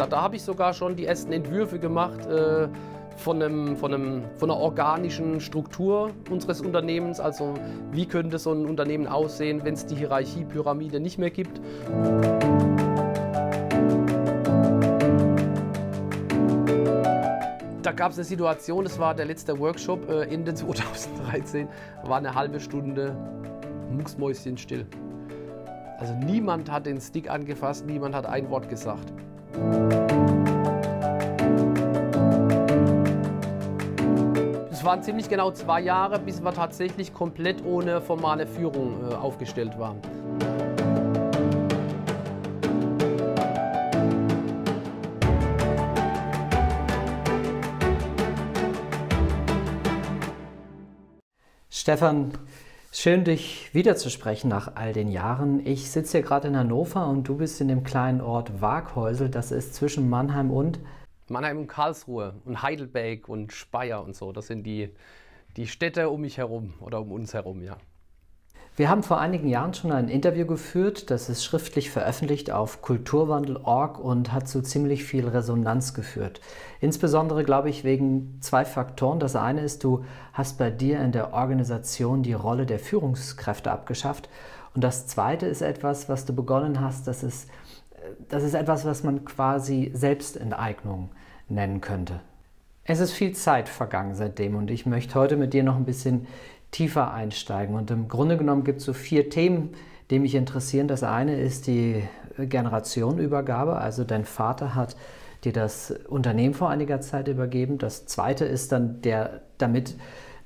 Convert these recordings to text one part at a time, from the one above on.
Da, da habe ich sogar schon die ersten Entwürfe gemacht äh, von, einem, von, einem, von einer organischen Struktur unseres Unternehmens. Also wie könnte so ein Unternehmen aussehen, wenn es die Hierarchiepyramide nicht mehr gibt. Da gab es eine Situation, das war der letzte Workshop äh, Ende 2013, war eine halbe Stunde mucksmäuschenstill. Also niemand hat den Stick angefasst, niemand hat ein Wort gesagt. Es waren ziemlich genau zwei Jahre, bis wir tatsächlich komplett ohne formale Führung äh, aufgestellt waren. Stefan, schön dich wiederzusprechen nach all den Jahren. Ich sitze hier gerade in Hannover und du bist in dem kleinen Ort Waghäusel, das ist zwischen Mannheim und Mannheim und Karlsruhe und Heidelberg und Speyer und so. Das sind die, die Städte um mich herum oder um uns herum, ja. Wir haben vor einigen Jahren schon ein Interview geführt, das ist schriftlich veröffentlicht auf kulturwandel.org und hat zu ziemlich viel Resonanz geführt. Insbesondere, glaube ich, wegen zwei Faktoren. Das eine ist, du hast bei dir in der Organisation die Rolle der Führungskräfte abgeschafft. Und das zweite ist etwas, was du begonnen hast, das ist, das ist etwas, was man quasi Selbstenteignung nennen könnte. Es ist viel Zeit vergangen seitdem und ich möchte heute mit dir noch ein bisschen tiefer einsteigen. Und im Grunde genommen gibt es so vier Themen, die mich interessieren. Das eine ist die Generationenübergabe. Also dein Vater hat dir das Unternehmen vor einiger Zeit übergeben. Das zweite ist dann der damit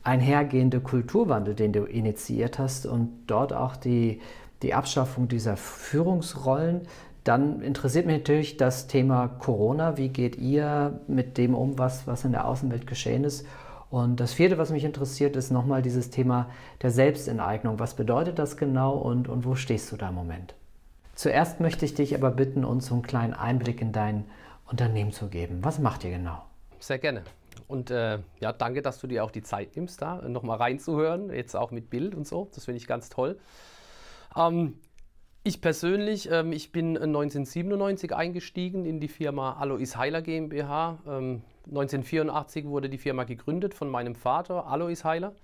einhergehende Kulturwandel, den du initiiert hast und dort auch die, die Abschaffung dieser Führungsrollen. Dann interessiert mich natürlich das Thema Corona. Wie geht ihr mit dem um, was, was in der Außenwelt geschehen ist? Und das vierte, was mich interessiert, ist nochmal dieses Thema der Selbstenteignung. Was bedeutet das genau und, und wo stehst du da im Moment? Zuerst möchte ich dich aber bitten, uns so einen kleinen Einblick in dein Unternehmen zu geben. Was macht ihr genau? Sehr gerne. Und äh, ja, danke, dass du dir auch die Zeit nimmst, da nochmal reinzuhören, jetzt auch mit Bild und so. Das finde ich ganz toll. Ähm, ich persönlich, ähm, ich bin 1997 eingestiegen in die Firma Alois Heiler GmbH. Ähm, 1984 wurde die Firma gegründet von meinem Vater, Alois Heiler.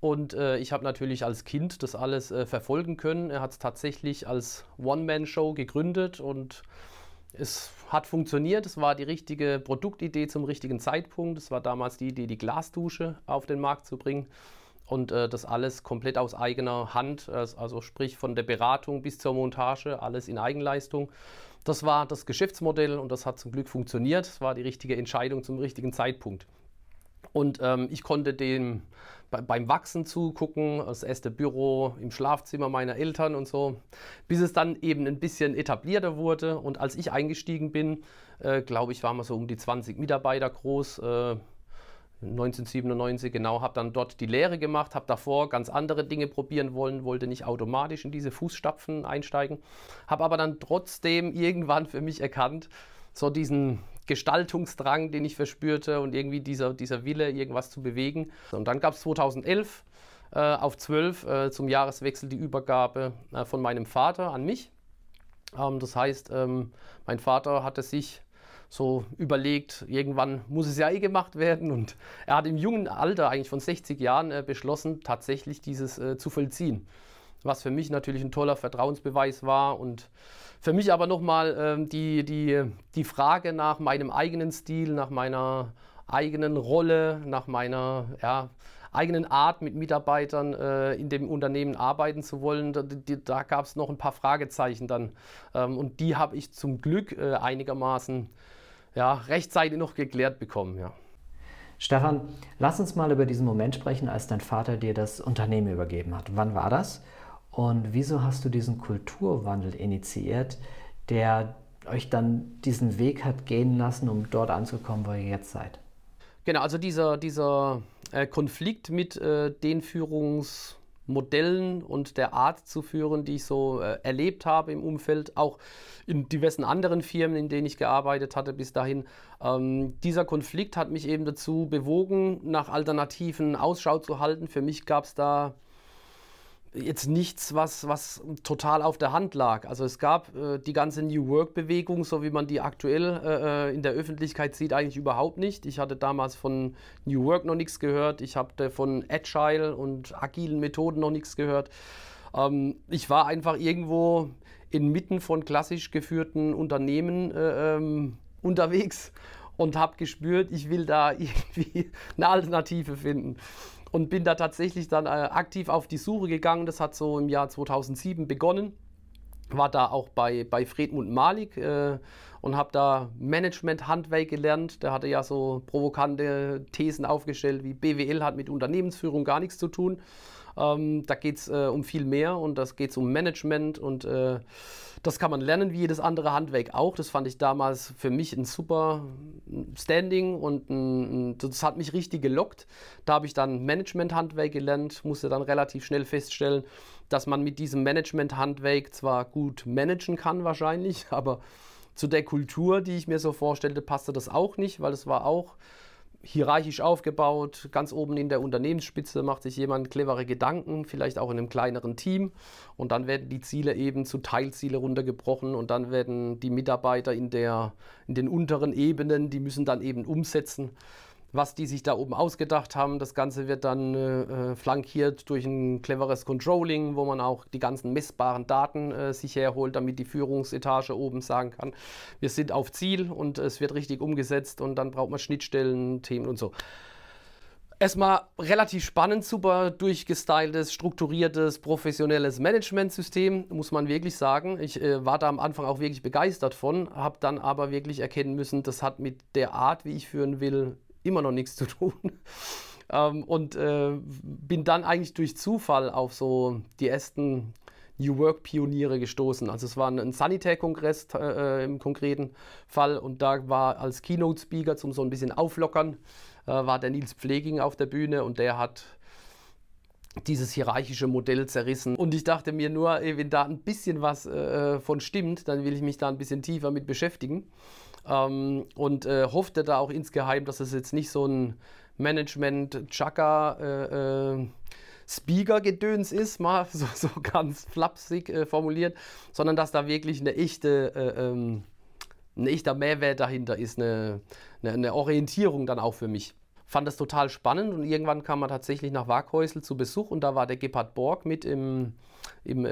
Und äh, ich habe natürlich als Kind das alles äh, verfolgen können. Er hat es tatsächlich als One-Man-Show gegründet und es hat funktioniert. Es war die richtige Produktidee zum richtigen Zeitpunkt. Es war damals die Idee, die Glasdusche auf den Markt zu bringen. Und äh, das alles komplett aus eigener Hand, also sprich von der Beratung bis zur Montage, alles in Eigenleistung. Das war das Geschäftsmodell und das hat zum Glück funktioniert. Es war die richtige Entscheidung zum richtigen Zeitpunkt. Und ähm, ich konnte dem bei, beim Wachsen zugucken, das erste Büro im Schlafzimmer meiner Eltern und so, bis es dann eben ein bisschen etablierter wurde. Und als ich eingestiegen bin, äh, glaube ich, waren wir so um die 20 Mitarbeiter groß. Äh, 1997 genau, habe dann dort die Lehre gemacht, habe davor ganz andere Dinge probieren wollen, wollte nicht automatisch in diese Fußstapfen einsteigen, habe aber dann trotzdem irgendwann für mich erkannt, so diesen Gestaltungsdrang, den ich verspürte und irgendwie dieser, dieser Wille, irgendwas zu bewegen. Und dann gab es 2011 äh, auf 12 äh, zum Jahreswechsel die Übergabe äh, von meinem Vater an mich. Ähm, das heißt, ähm, mein Vater hatte sich so überlegt, irgendwann muss es ja eh gemacht werden. Und er hat im jungen Alter, eigentlich von 60 Jahren, äh, beschlossen, tatsächlich dieses äh, zu vollziehen. Was für mich natürlich ein toller Vertrauensbeweis war und für mich aber nochmal ähm, die, die, die Frage nach meinem eigenen Stil, nach meiner eigenen Rolle, nach meiner ja, eigenen Art mit Mitarbeitern äh, in dem Unternehmen arbeiten zu wollen. Da, da gab es noch ein paar Fragezeichen dann. Ähm, und die habe ich zum Glück äh, einigermaßen ja, rechtzeitig noch geklärt bekommen. Ja. Stefan, lass uns mal über diesen Moment sprechen, als dein Vater dir das Unternehmen übergeben hat. Wann war das? Und wieso hast du diesen Kulturwandel initiiert, der euch dann diesen Weg hat gehen lassen, um dort anzukommen, wo ihr jetzt seid? Genau, also dieser, dieser äh, Konflikt mit äh, den Führungs- Modellen und der Art zu führen, die ich so äh, erlebt habe im Umfeld, auch in diversen anderen Firmen, in denen ich gearbeitet hatte bis dahin. Ähm, dieser Konflikt hat mich eben dazu bewogen, nach Alternativen Ausschau zu halten. Für mich gab es da jetzt nichts, was, was total auf der Hand lag. Also es gab äh, die ganze New Work-Bewegung, so wie man die aktuell äh, in der Öffentlichkeit sieht, eigentlich überhaupt nicht. Ich hatte damals von New Work noch nichts gehört. Ich habe von Agile und agilen Methoden noch nichts gehört. Ähm, ich war einfach irgendwo inmitten von klassisch geführten Unternehmen äh, ähm, unterwegs und habe gespürt, ich will da irgendwie eine Alternative finden und bin da tatsächlich dann äh, aktiv auf die Suche gegangen. Das hat so im Jahr 2007 begonnen. War da auch bei, bei Fredmund Malik äh, und habe da Management-Handwerk gelernt. Der hatte ja so provokante Thesen aufgestellt, wie BWL hat mit Unternehmensführung gar nichts zu tun. Ähm, da geht es äh, um viel mehr und das geht um Management und äh, das kann man lernen wie jedes andere Handwerk auch. Das fand ich damals für mich ein super Standing und ein, das hat mich richtig gelockt. Da habe ich dann Management-Handwerk gelernt, musste dann relativ schnell feststellen, dass man mit diesem Management-Handwerk zwar gut managen kann wahrscheinlich, aber zu der Kultur, die ich mir so vorstellte, passte das auch nicht, weil es war auch hierarchisch aufgebaut. Ganz oben in der Unternehmensspitze macht sich jemand clevere Gedanken, vielleicht auch in einem kleineren Team. Und dann werden die Ziele eben zu Teilziele runtergebrochen und dann werden die Mitarbeiter in, der, in den unteren Ebenen, die müssen dann eben umsetzen was die sich da oben ausgedacht haben. Das Ganze wird dann äh, äh, flankiert durch ein cleveres Controlling, wo man auch die ganzen messbaren Daten äh, sich herholt, damit die Führungsetage oben sagen kann, wir sind auf Ziel und es wird richtig umgesetzt und dann braucht man Schnittstellen, Themen und so. Erstmal relativ spannend, super durchgestyltes, strukturiertes, professionelles Managementsystem, muss man wirklich sagen. Ich äh, war da am Anfang auch wirklich begeistert von, habe dann aber wirklich erkennen müssen, das hat mit der Art, wie ich führen will, immer noch nichts zu tun. ähm, und äh, bin dann eigentlich durch Zufall auf so die ersten New Work Pioniere gestoßen. Also es war ein Sanitär-Kongress äh, im konkreten Fall und da war als Keynote-Speaker zum so ein bisschen auflockern, äh, war der Nils Pfleging auf der Bühne und der hat dieses hierarchische Modell zerrissen. Und ich dachte mir nur, wenn da ein bisschen was äh, von stimmt, dann will ich mich da ein bisschen tiefer mit beschäftigen ähm, und äh, hoffte da auch insgeheim, dass es jetzt nicht so ein Management-Chaka äh, äh, ist, mal so, so ganz flapsig äh, formuliert, sondern dass da wirklich eine echte, äh, ähm, ein echter Mehrwert dahinter ist, eine, eine, eine Orientierung dann auch für mich. Fand das total spannend und irgendwann kam man tatsächlich nach Waghäusel zu Besuch und da war der Gebhard Borg mit im, im, äh,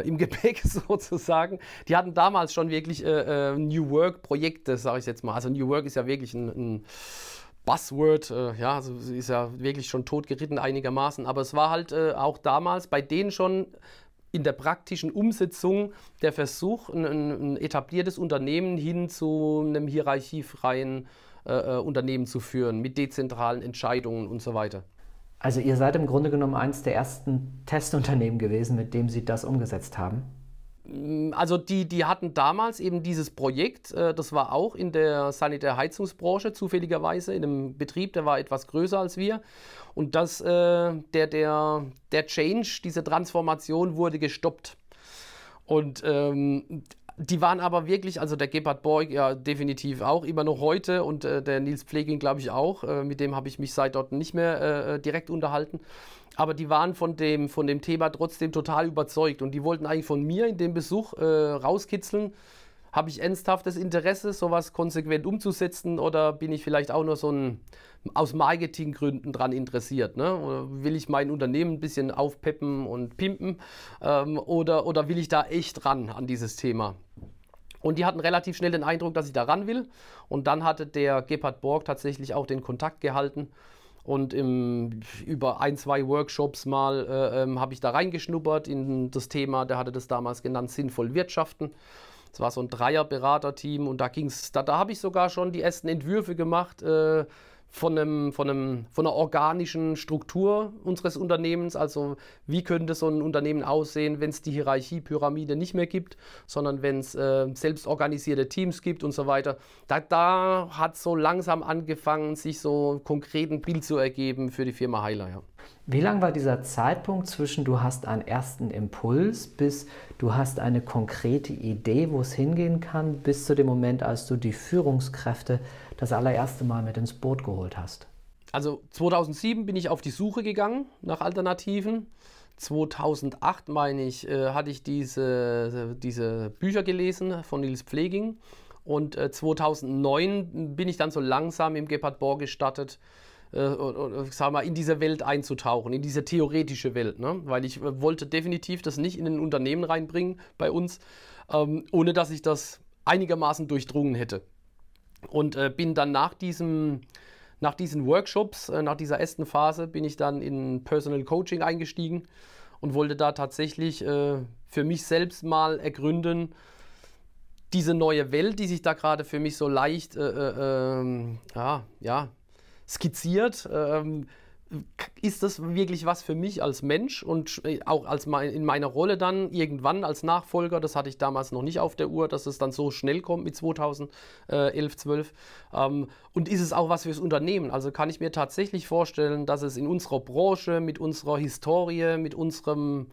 äh im Gepäck sozusagen. Die hatten damals schon wirklich äh, äh New Work-Projekte, sage ich jetzt mal. Also New Work ist ja wirklich ein, ein Buzzword, äh, ja, also ist ja wirklich schon totgeritten einigermaßen, aber es war halt äh, auch damals bei denen schon in der praktischen Umsetzung der Versuch, ein, ein etabliertes Unternehmen hin zu einem hierarchiefreien Unternehmen zu führen, mit dezentralen Entscheidungen und so weiter. Also ihr seid im Grunde genommen eines der ersten Testunternehmen gewesen, mit dem Sie das umgesetzt haben? Mm, also die, die hatten damals eben dieses Projekt, äh, das war auch in der Sanitärheizungsbranche zufälligerweise, in einem Betrieb, der war etwas größer als wir. Und das, äh, der, der, der Change, diese Transformation wurde gestoppt. Und ähm, die waren aber wirklich, also der Gebhard Borg ja definitiv auch, immer noch heute und äh, der Nils Pfleging glaube ich auch. Äh, mit dem habe ich mich seit dort nicht mehr äh, äh, direkt unterhalten. Aber die waren von dem, von dem Thema trotzdem total überzeugt und die wollten eigentlich von mir in dem Besuch äh, rauskitzeln, habe ich ernsthaftes Interesse, sowas konsequent umzusetzen oder bin ich vielleicht auch nur so ein aus Marketinggründen daran interessiert? Ne? Oder will ich mein Unternehmen ein bisschen aufpeppen und pimpen ähm, oder, oder will ich da echt ran an dieses Thema? Und die hatten relativ schnell den Eindruck, dass ich da ran will. Und dann hatte der Gebhard Borg tatsächlich auch den Kontakt gehalten. Und im, über ein, zwei Workshops mal äh, ähm, habe ich da reingeschnuppert in das Thema, der hatte das damals genannt, sinnvoll wirtschaften. Es war so ein Dreier-Beraterteam und da ging's, da, da habe ich sogar schon die ersten Entwürfe gemacht äh, von, einem, von, einem, von einer organischen Struktur unseres Unternehmens. Also wie könnte so ein Unternehmen aussehen, wenn es die Hierarchiepyramide nicht mehr gibt, sondern wenn es äh, selbstorganisierte Teams gibt und so weiter. Da, da hat so langsam angefangen, sich so konkret ein Bild zu ergeben für die Firma Heiler. Ja. Wie lang war dieser Zeitpunkt zwischen du hast einen ersten Impuls bis du hast eine konkrete Idee, wo es hingehen kann, bis zu dem Moment, als du die Führungskräfte das allererste Mal mit ins Boot geholt hast? Also 2007 bin ich auf die Suche gegangen nach Alternativen. 2008, meine ich, äh, hatte ich diese, diese Bücher gelesen von Nils Pfleging. Und äh, 2009 bin ich dann so langsam im Gebhard Bohr gestattet, äh, sag mal, in diese Welt einzutauchen, in diese theoretische Welt. Ne? Weil ich äh, wollte definitiv das nicht in ein Unternehmen reinbringen bei uns, ähm, ohne dass ich das einigermaßen durchdrungen hätte. Und äh, bin dann nach diesem nach diesen Workshops, äh, nach dieser ersten Phase, bin ich dann in Personal Coaching eingestiegen und wollte da tatsächlich äh, für mich selbst mal ergründen, diese neue Welt, die sich da gerade für mich so leicht äh, äh, ähm, ja, ja, skizziert, ähm, ist das wirklich was für mich als Mensch und äh, auch als mein, in meiner Rolle dann irgendwann als Nachfolger, das hatte ich damals noch nicht auf der Uhr, dass es dann so schnell kommt mit 2011, 12. Ähm, und ist es auch was fürs Unternehmen? Also kann ich mir tatsächlich vorstellen, dass es in unserer Branche, mit unserer Historie, mit unserem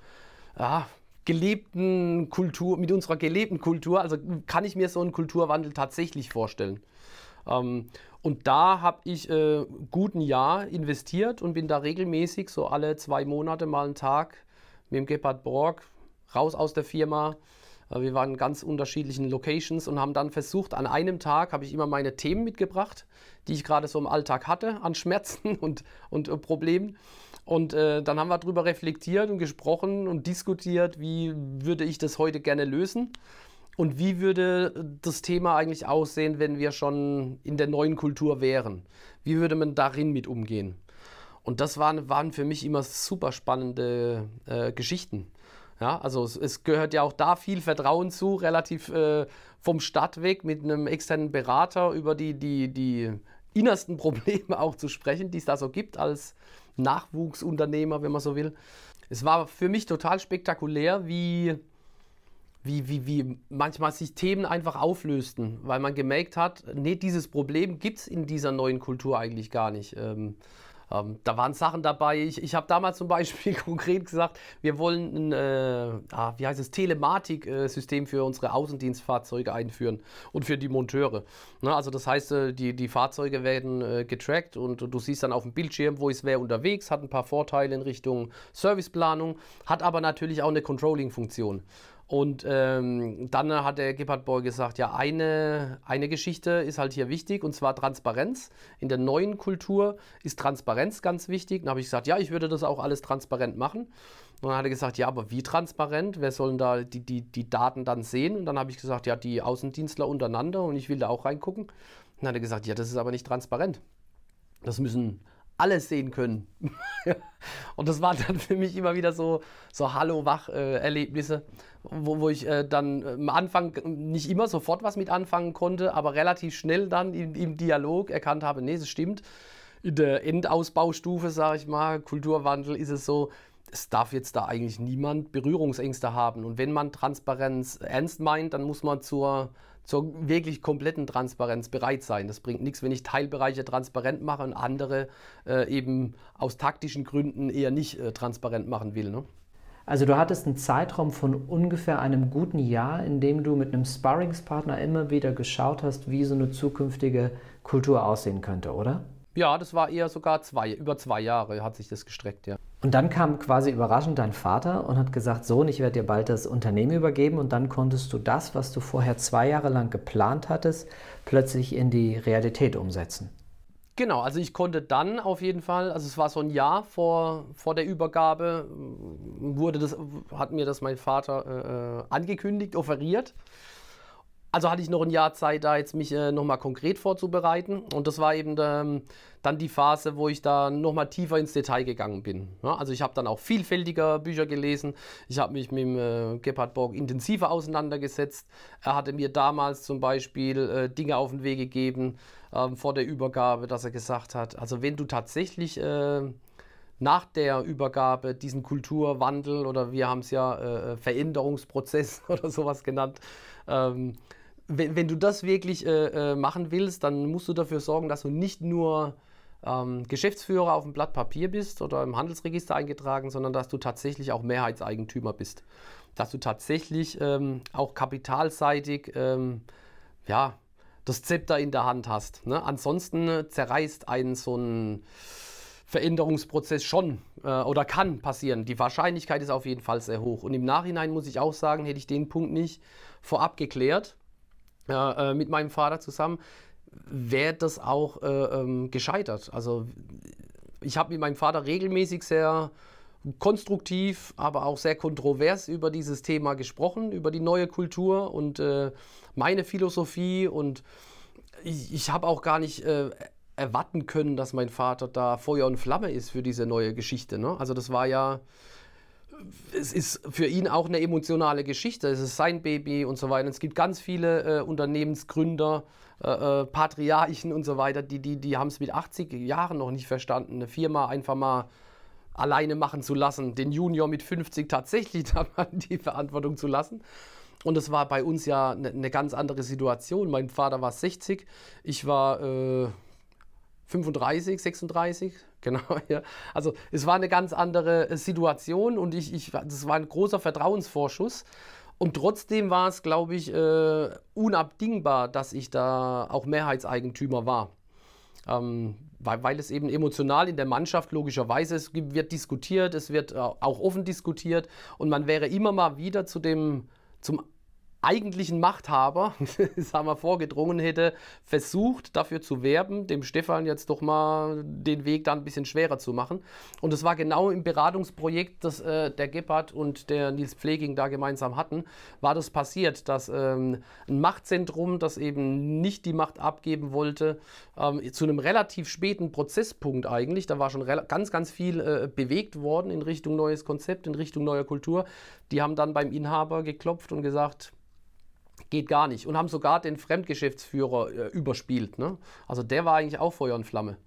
ja, gelebten Kultur, mit unserer gelebten Kultur, also kann ich mir so einen Kulturwandel tatsächlich vorstellen. Ähm, und da habe ich äh, gut ein Jahr investiert und bin da regelmäßig so alle zwei Monate mal einen Tag mit dem Gebhard Borg raus aus der Firma. Äh, wir waren in ganz unterschiedlichen Locations und haben dann versucht, an einem Tag habe ich immer meine Themen mitgebracht, die ich gerade so im Alltag hatte, an Schmerzen und, und äh, Problemen. Und äh, dann haben wir darüber reflektiert und gesprochen und diskutiert, wie würde ich das heute gerne lösen. Und wie würde das Thema eigentlich aussehen, wenn wir schon in der neuen Kultur wären? Wie würde man darin mit umgehen? Und das waren, waren für mich immer super spannende äh, Geschichten. Ja, also es, es, gehört ja auch da viel Vertrauen zu, relativ äh, vom Start weg mit einem externen Berater über die, die, die innersten Probleme auch zu sprechen, die es da so gibt als Nachwuchsunternehmer, wenn man so will. Es war für mich total spektakulär, wie wie, wie, wie manchmal sich Themen einfach auflösten, weil man gemerkt hat, nee, dieses Problem gibt es in dieser neuen Kultur eigentlich gar nicht. Ähm, ähm, da waren Sachen dabei. Ich, ich habe damals zum Beispiel konkret gesagt, wir wollen ein, äh, ah, wie heißt es, Telematik-System für unsere Außendienstfahrzeuge einführen und für die Monteure. Ne, also das heißt, äh, die, die Fahrzeuge werden äh, getrackt und du siehst dann auf dem Bildschirm, wo ist wer unterwegs, hat ein paar Vorteile in Richtung Serviceplanung, hat aber natürlich auch eine Controlling-Funktion. Und ähm, dann hat der Gebhard Boy gesagt, ja, eine, eine Geschichte ist halt hier wichtig und zwar Transparenz. In der neuen Kultur ist Transparenz ganz wichtig. Dann habe ich gesagt, ja, ich würde das auch alles transparent machen. Und dann hat er gesagt, ja, aber wie transparent? Wer sollen da die, die, die Daten dann sehen? Und dann habe ich gesagt, ja, die Außendienstler untereinander und ich will da auch reingucken. Und dann hat er gesagt, ja, das ist aber nicht transparent. Das müssen alles sehen können. und das waren dann für mich immer wieder so, so Hallo-Wach-Erlebnisse, wo, wo ich äh, dann am Anfang nicht immer sofort was mit anfangen konnte, aber relativ schnell dann im, im Dialog erkannt habe, nee, es stimmt. In der Endausbaustufe, sage ich mal, Kulturwandel ist es so, es darf jetzt da eigentlich niemand Berührungsängste haben. Und wenn man Transparenz ernst meint, dann muss man zur zur wirklich kompletten Transparenz bereit sein. Das bringt nichts, wenn ich Teilbereiche transparent mache und andere äh, eben aus taktischen Gründen eher nicht äh, transparent machen will. Ne? Also du hattest einen Zeitraum von ungefähr einem guten Jahr, in dem du mit einem Sparringspartner immer wieder geschaut hast, wie so eine zukünftige Kultur aussehen könnte, oder? Ja, das war eher sogar zwei, über zwei Jahre hat sich das gestreckt, ja. Und dann kam quasi überraschend dein Vater und hat gesagt, Sohn, ich werde dir bald das Unternehmen übergeben und dann konntest du das, was du vorher zwei Jahre lang geplant hattest, plötzlich in die Realität umsetzen. Genau, also ich konnte dann auf jeden Fall, also es war so ein Jahr vor, vor der Übergabe, wurde das, hat mir das mein Vater äh, angekündigt, offeriert. Also hatte ich noch ein Jahr Zeit, da jetzt mich äh, nochmal konkret vorzubereiten. Und das war eben ähm, dann die Phase, wo ich da nochmal tiefer ins Detail gegangen bin. Ja, also ich habe dann auch vielfältiger Bücher gelesen. Ich habe mich mit dem äh, Gebhard Borg intensiver auseinandergesetzt. Er hatte mir damals zum Beispiel äh, Dinge auf den Weg gegeben ähm, vor der Übergabe, dass er gesagt hat, also wenn du tatsächlich äh, nach der Übergabe diesen Kulturwandel oder wir haben es ja äh, Veränderungsprozess oder sowas genannt, ähm, wenn, wenn du das wirklich äh, äh, machen willst, dann musst du dafür sorgen, dass du nicht nur ähm, Geschäftsführer auf dem Blatt Papier bist oder im Handelsregister eingetragen, sondern dass du tatsächlich auch Mehrheitseigentümer bist. Dass du tatsächlich ähm, auch kapitalseitig ähm, ja, das Zepter in der Hand hast. Ne? Ansonsten zerreißt einen so ein Veränderungsprozess schon äh, oder kann passieren. Die Wahrscheinlichkeit ist auf jeden Fall sehr hoch. Und im Nachhinein muss ich auch sagen, hätte ich den Punkt nicht vorab geklärt äh, mit meinem Vater zusammen, wäre das auch äh, ähm, gescheitert. Also ich habe mit meinem Vater regelmäßig sehr konstruktiv, aber auch sehr kontrovers über dieses Thema gesprochen, über die neue Kultur und äh, meine Philosophie. Und ich, ich habe auch gar nicht äh, erwarten können, dass mein Vater da Feuer und Flamme ist für diese neue Geschichte. Ne? Also das war ja, es ist für ihn auch eine emotionale Geschichte. Es ist sein Baby und so weiter. Es gibt ganz viele äh, Unternehmensgründer, äh, äh Patriarchen und so weiter, die, die, die haben es mit 80 Jahren noch nicht verstanden, eine Firma einfach mal alleine machen zu lassen, den Junior mit 50 tatsächlich die Verantwortung zu lassen. Und es war bei uns ja eine, eine ganz andere Situation. Mein Vater war 60, ich war äh, 35, 36, genau. Ja. Also es war eine ganz andere äh, Situation und ich, ich, das war ein großer Vertrauensvorschuss. Und trotzdem war es, glaube ich, äh, unabdingbar, dass ich da auch Mehrheitseigentümer war. Ähm, weil, weil, es eben emotional in der Mannschaft logischerweise es wird diskutiert, es wird äh, auch offen diskutiert und man wäre immer mal wieder zu dem zum eigentlichen Machthaber, sagen wir, vorgedrungen hätte, versucht dafür zu werben, dem Stefan jetzt doch mal den Weg dann ein bisschen schwerer zu machen. Und es war genau im Beratungsprojekt, das äh, der Gebhardt und der Nils Pfleging da gemeinsam hatten, war das passiert, dass ähm, ein Machtzentrum, das eben nicht die Macht abgeben wollte, ähm, zu einem relativ späten Prozesspunkt eigentlich, da war schon ganz, ganz viel äh, bewegt worden in Richtung neues Konzept, in Richtung neuer Kultur. Die haben dann beim Inhaber geklopft und gesagt, geht gar nicht. Und haben sogar den Fremdgeschäftsführer äh, überspielt. Ne? Also der war eigentlich auch Feuer und Flamme.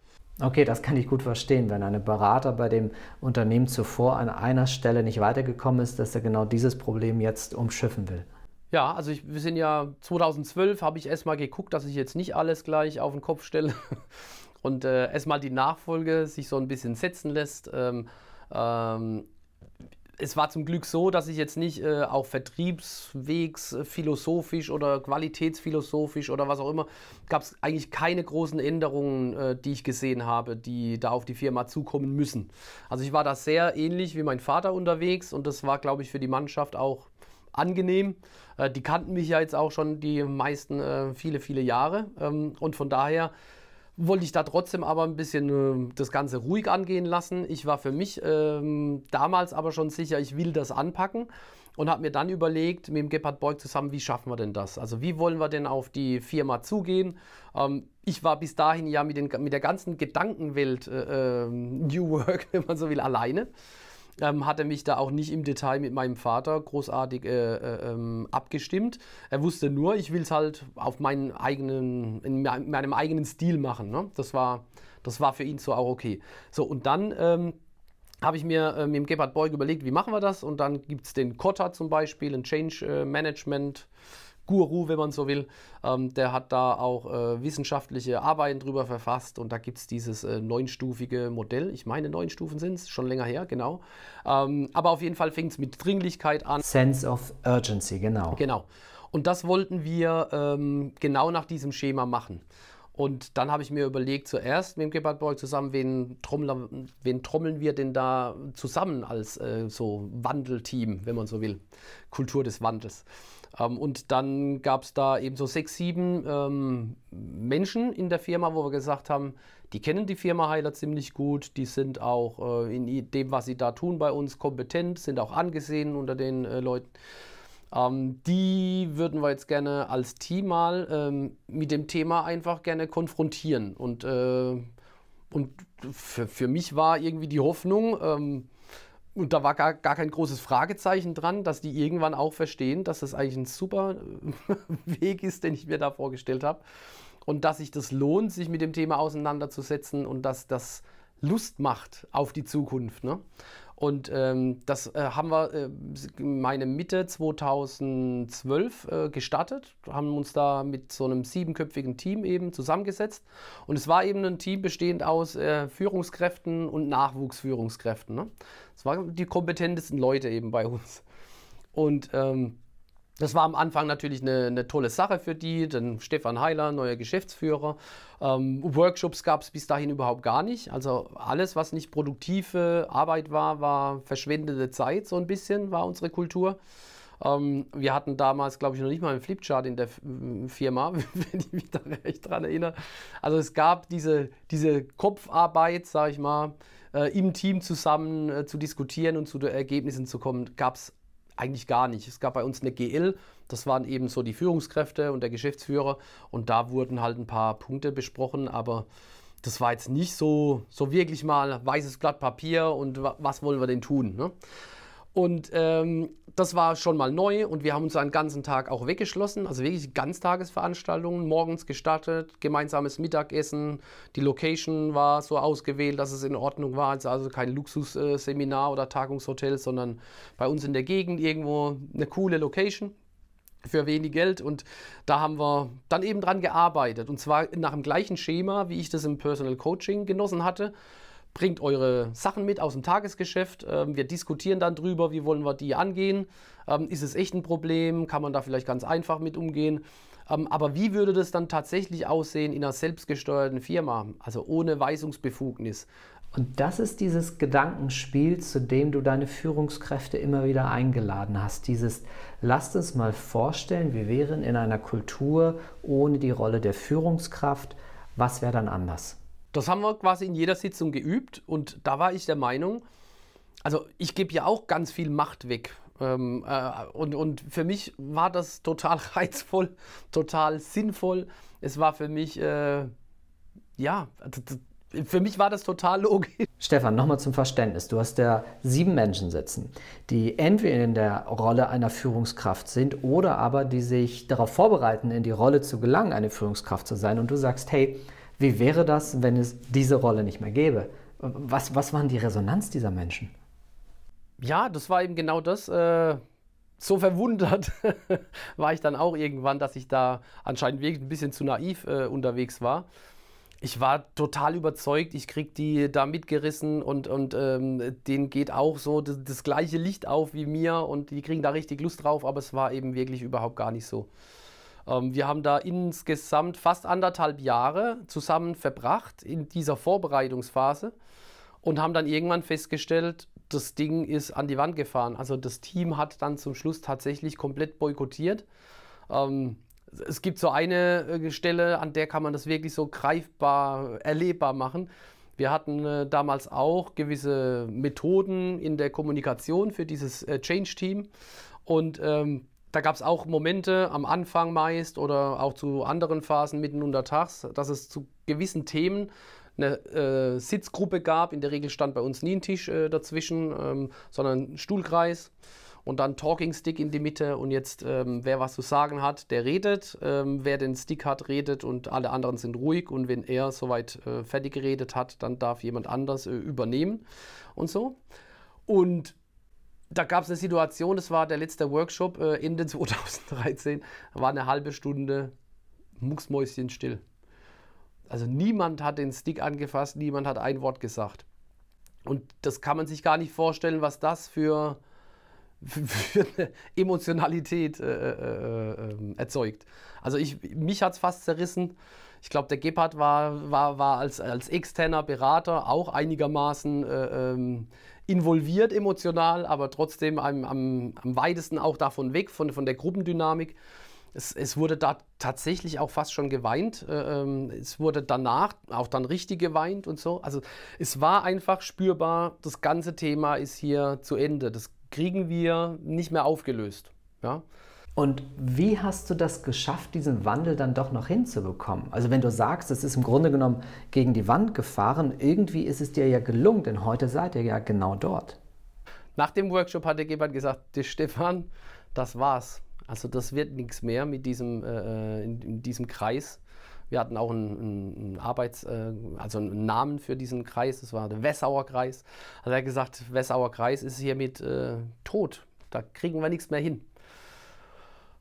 Okay, das kann ich gut verstehen, wenn ein Berater bei dem Unternehmen zuvor an einer Stelle nicht weitergekommen ist, dass er genau dieses Problem jetzt umschiffen will. Ja, also ich, wir sind ja 2012, habe ich erstmal geguckt, dass ich jetzt nicht alles gleich auf den Kopf stelle und äh, erstmal die Nachfolge sich so ein bisschen setzen lässt. Ähm, ähm, es war zum Glück so, dass ich jetzt nicht äh, auch vertriebswegs äh, philosophisch oder qualitätsphilosophisch oder was auch immer, gab es eigentlich keine großen Änderungen, äh, die ich gesehen habe, die da auf die Firma zukommen müssen. Also ich war da sehr ähnlich wie mein Vater unterwegs und das war, glaube ich, für die Mannschaft auch angenehm. Äh, die kannten mich ja jetzt auch schon die meisten äh, viele, viele Jahre ähm, und von daher wollte ich da trotzdem aber ein bisschen äh, das Ganze ruhig angehen lassen. Ich war für mich ähm, damals aber schon sicher, ich will das anpacken und habe mir dann überlegt, mit dem Gebhard Beug zusammen, wie schaffen wir denn das? Also wie wollen wir denn auf die Firma zugehen? Ähm, ich war bis dahin ja mit, den, mit der ganzen Gedankenwelt äh, äh, New Work, wenn man so will, alleine ähm, hat er mich da auch nicht im Detail mit meinem Vater großartig äh, äh, ähm, abgestimmt. Er wusste nur, ich will es halt auf meinen eigenen, in meinem eigenen Stil machen. Ne? Das, war, das war für ihn so auch okay. So, und dann ähm, habe ich mir äh, mit dem Gebhard Beug überlegt, wie machen wir das? Und dann gibt es den Kotta zum Beispiel, ein Change äh, Management Guru, wenn man so will. Ähm, der hat da auch äh, wissenschaftliche Arbeiten drüber verfasst und da gibt es dieses äh, neunstufige Modell. Ich meine, neun Stufen sind es, schon länger her, genau. Ähm, aber auf jeden Fall fängt es mit Dringlichkeit an. Sense of Urgency, genau. Genau. Und das wollten wir ähm, genau nach diesem Schema machen. Und dann habe ich mir überlegt, zuerst mit dem Gebhard Borg zusammen, wen, Trommler, wen trommeln wir denn da zusammen als äh, so Wandelteam, wenn man so will. Kultur des Wandels. Ähm, und dann gab es da eben so sechs, sieben ähm, Menschen in der Firma, wo wir gesagt haben, die kennen die Firma Heiler ziemlich gut, die sind auch äh, in dem, was sie da tun bei uns, kompetent, sind auch angesehen unter den äh, Leuten. Ähm, die würden wir jetzt gerne als Team mal ähm, mit dem Thema einfach gerne konfrontieren. Und, äh, und für, für mich war irgendwie die Hoffnung, ähm, und da war gar, gar kein großes Fragezeichen dran, dass die irgendwann auch verstehen, dass das eigentlich ein super Weg ist, den ich mir da vorgestellt habe. Und dass sich das lohnt, sich mit dem Thema auseinanderzusetzen und dass das Lust macht auf die Zukunft. Ne? Und ähm, das äh, haben wir äh, meine Mitte 2012 äh, gestartet, haben uns da mit so einem siebenköpfigen Team eben zusammengesetzt. Und es war eben ein Team bestehend aus äh, Führungskräften und Nachwuchsführungskräften. Ne? Es waren die kompetentesten Leute eben bei uns. Und ähm, Das war am Anfang natürlich eine, eine, tolle Sache für die. Denn Stefan Heiler, neuer Geschäftsführer. Ähm, Workshops gab es bis dahin überhaupt gar nicht. Also alles, was nicht produktive Arbeit war, war verschwendete Zeit, so ein bisschen war unsere Kultur. Ähm, wir hatten damals, glaube ich, noch nicht mal einen Flipchart in der Firma, wenn ich mich da recht dran erinnere. Also es gab diese, diese Kopfarbeit, sage ich mal, äh, im Team zusammen äh, zu diskutieren und zu Ergebnissen zu kommen, gab es eigentlich gar nicht. Es gab bei uns eine GL, das waren eben so die Führungskräfte und der Geschäftsführer und da wurden halt ein paar Punkte besprochen, aber das war jetzt nicht so, so wirklich mal weißes Blatt Papier und was wollen wir denn tun. Ne? Und ähm, das war schon mal neu und wir haben uns einen ganzen Tag auch weggeschlossen, also wirklich Ganztagesveranstaltungen, morgens gestartet, gemeinsames Mittagessen. Die Location war so ausgewählt, dass es in Ordnung war, also kein Luxusseminar oder Tagungshotel, sondern bei uns in der Gegend irgendwo eine coole Location für wenig Geld. Und da haben wir dann eben dran gearbeitet. Und zwar nach dem gleichen Schema, wie ich das im Personal Coaching genossen hatte bringt eure Sachen mit aus dem Tagesgeschäft. Ähm, wir diskutieren dann drüber, wie wollen wir die angehen. Ähm, ist es echt ein Problem? Kann man da vielleicht ganz einfach mit umgehen? Ähm, aber wie würde das dann tatsächlich aussehen in einer selbstgesteuerten Firma, also ohne Weisungsbefugnis? Und das ist dieses Gedankenspiel, zu dem du deine Führungskräfte immer wieder eingeladen hast. Dieses, lasst uns mal vorstellen, wir wären in einer Kultur ohne die Rolle der Führungskraft. Was wäre dann anders? Das haben wir quasi in jeder Sitzung geübt und da war ich der Meinung, also ich gebe ja auch ganz viel Macht weg. Ähm, äh, und, und für mich war das total reizvoll, total sinnvoll. Es war für mich, äh, ja, für mich war das total logisch. Stefan, nochmal zum Verständnis. Du hast da sieben Menschen sitzen, die entweder in der Rolle einer Führungskraft sind oder aber die sich darauf vorbereiten, in die Rolle zu gelangen, eine Führungskraft zu sein. Und du sagst, hey, wie wäre das, wenn es diese Rolle nicht mehr gäbe? Was, was waren die Resonanz dieser Menschen? Ja, das war eben genau das. Äh, so verwundert war ich dann auch irgendwann, dass ich da anscheinend wirklich ein bisschen zu naiv äh, unterwegs war. Ich war total überzeugt, ich krieg die da mitgerissen und, und ähm, denen geht auch so das, das gleiche Licht auf wie mir und die kriegen da richtig Lust drauf, aber es war eben wirklich überhaupt gar nicht so. Ähm, wir haben da insgesamt fast anderthalb Jahre zusammen verbracht in dieser Vorbereitungsphase und haben dann irgendwann festgestellt, das Ding ist an die Wand gefahren. Also das Team hat dann zum Schluss tatsächlich komplett boykottiert. Ähm, es gibt so eine äh, Stelle, an der kann man das wirklich so greifbar, erlebbar machen. Wir hatten äh, damals auch gewisse Methoden in der Kommunikation für dieses äh, Change-Team. Und ähm, da gab es auch Momente am Anfang meist oder auch zu anderen Phasen mitten unter Tags, dass es zu gewissen Themen eine äh, Sitzgruppe gab. In der Regel stand bei uns nie ein Tisch äh, dazwischen, ähm, sondern ein Stuhlkreis und dann Talking Stick in die Mitte. Und jetzt, ähm, wer was zu sagen hat, der redet. Ähm, wer den Stick hat, redet und alle anderen sind ruhig. Und wenn er soweit äh, fertig geredet hat, dann darf jemand anders äh, übernehmen und so. Und da gab es eine Situation, das war der letzte Workshop äh, Ende 2013, da war eine halbe Stunde mucksmäuschen still. Also niemand hat den Stick angefasst, niemand hat ein Wort gesagt. Und das kann man sich gar nicht vorstellen, was das für, für eine Emotionalität äh, äh, äh, erzeugt. Also ich, mich hat es fast zerrissen. Ich glaube, der Gebhardt war, war, war als, als externer Berater auch einigermaßen äh, ähm, involviert emotional, aber trotzdem am, am, am weitesten auch davon weg, von, von der Gruppendynamik. Es, es, wurde da tatsächlich auch fast schon geweint. Äh, ähm, es wurde danach auch dann richtig geweint und so. Also es war einfach spürbar, das ganze Thema ist hier zu Ende. Das kriegen wir nicht mehr aufgelöst. Ja? Und wie hast du das geschafft, diesen Wandel dann doch noch hinzubekommen? Also wenn du sagst, es ist im Grunde genommen gegen die Wand gefahren, irgendwie ist es dir ja gelungen, denn heute seid ihr ja genau dort. Nach dem Workshop hat der Gebhardt gesagt, Stefan, das war's. Also das wird nichts mehr mit diesem, äh, in, in, diesem Kreis. Wir hatten auch einen, einen Arbeits-, äh, also einen Namen für diesen Kreis, das war der Wessauer Kreis. Also er hat gesagt, Wessauer Kreis ist hiermit äh, tot. Da kriegen wir nichts mehr hin.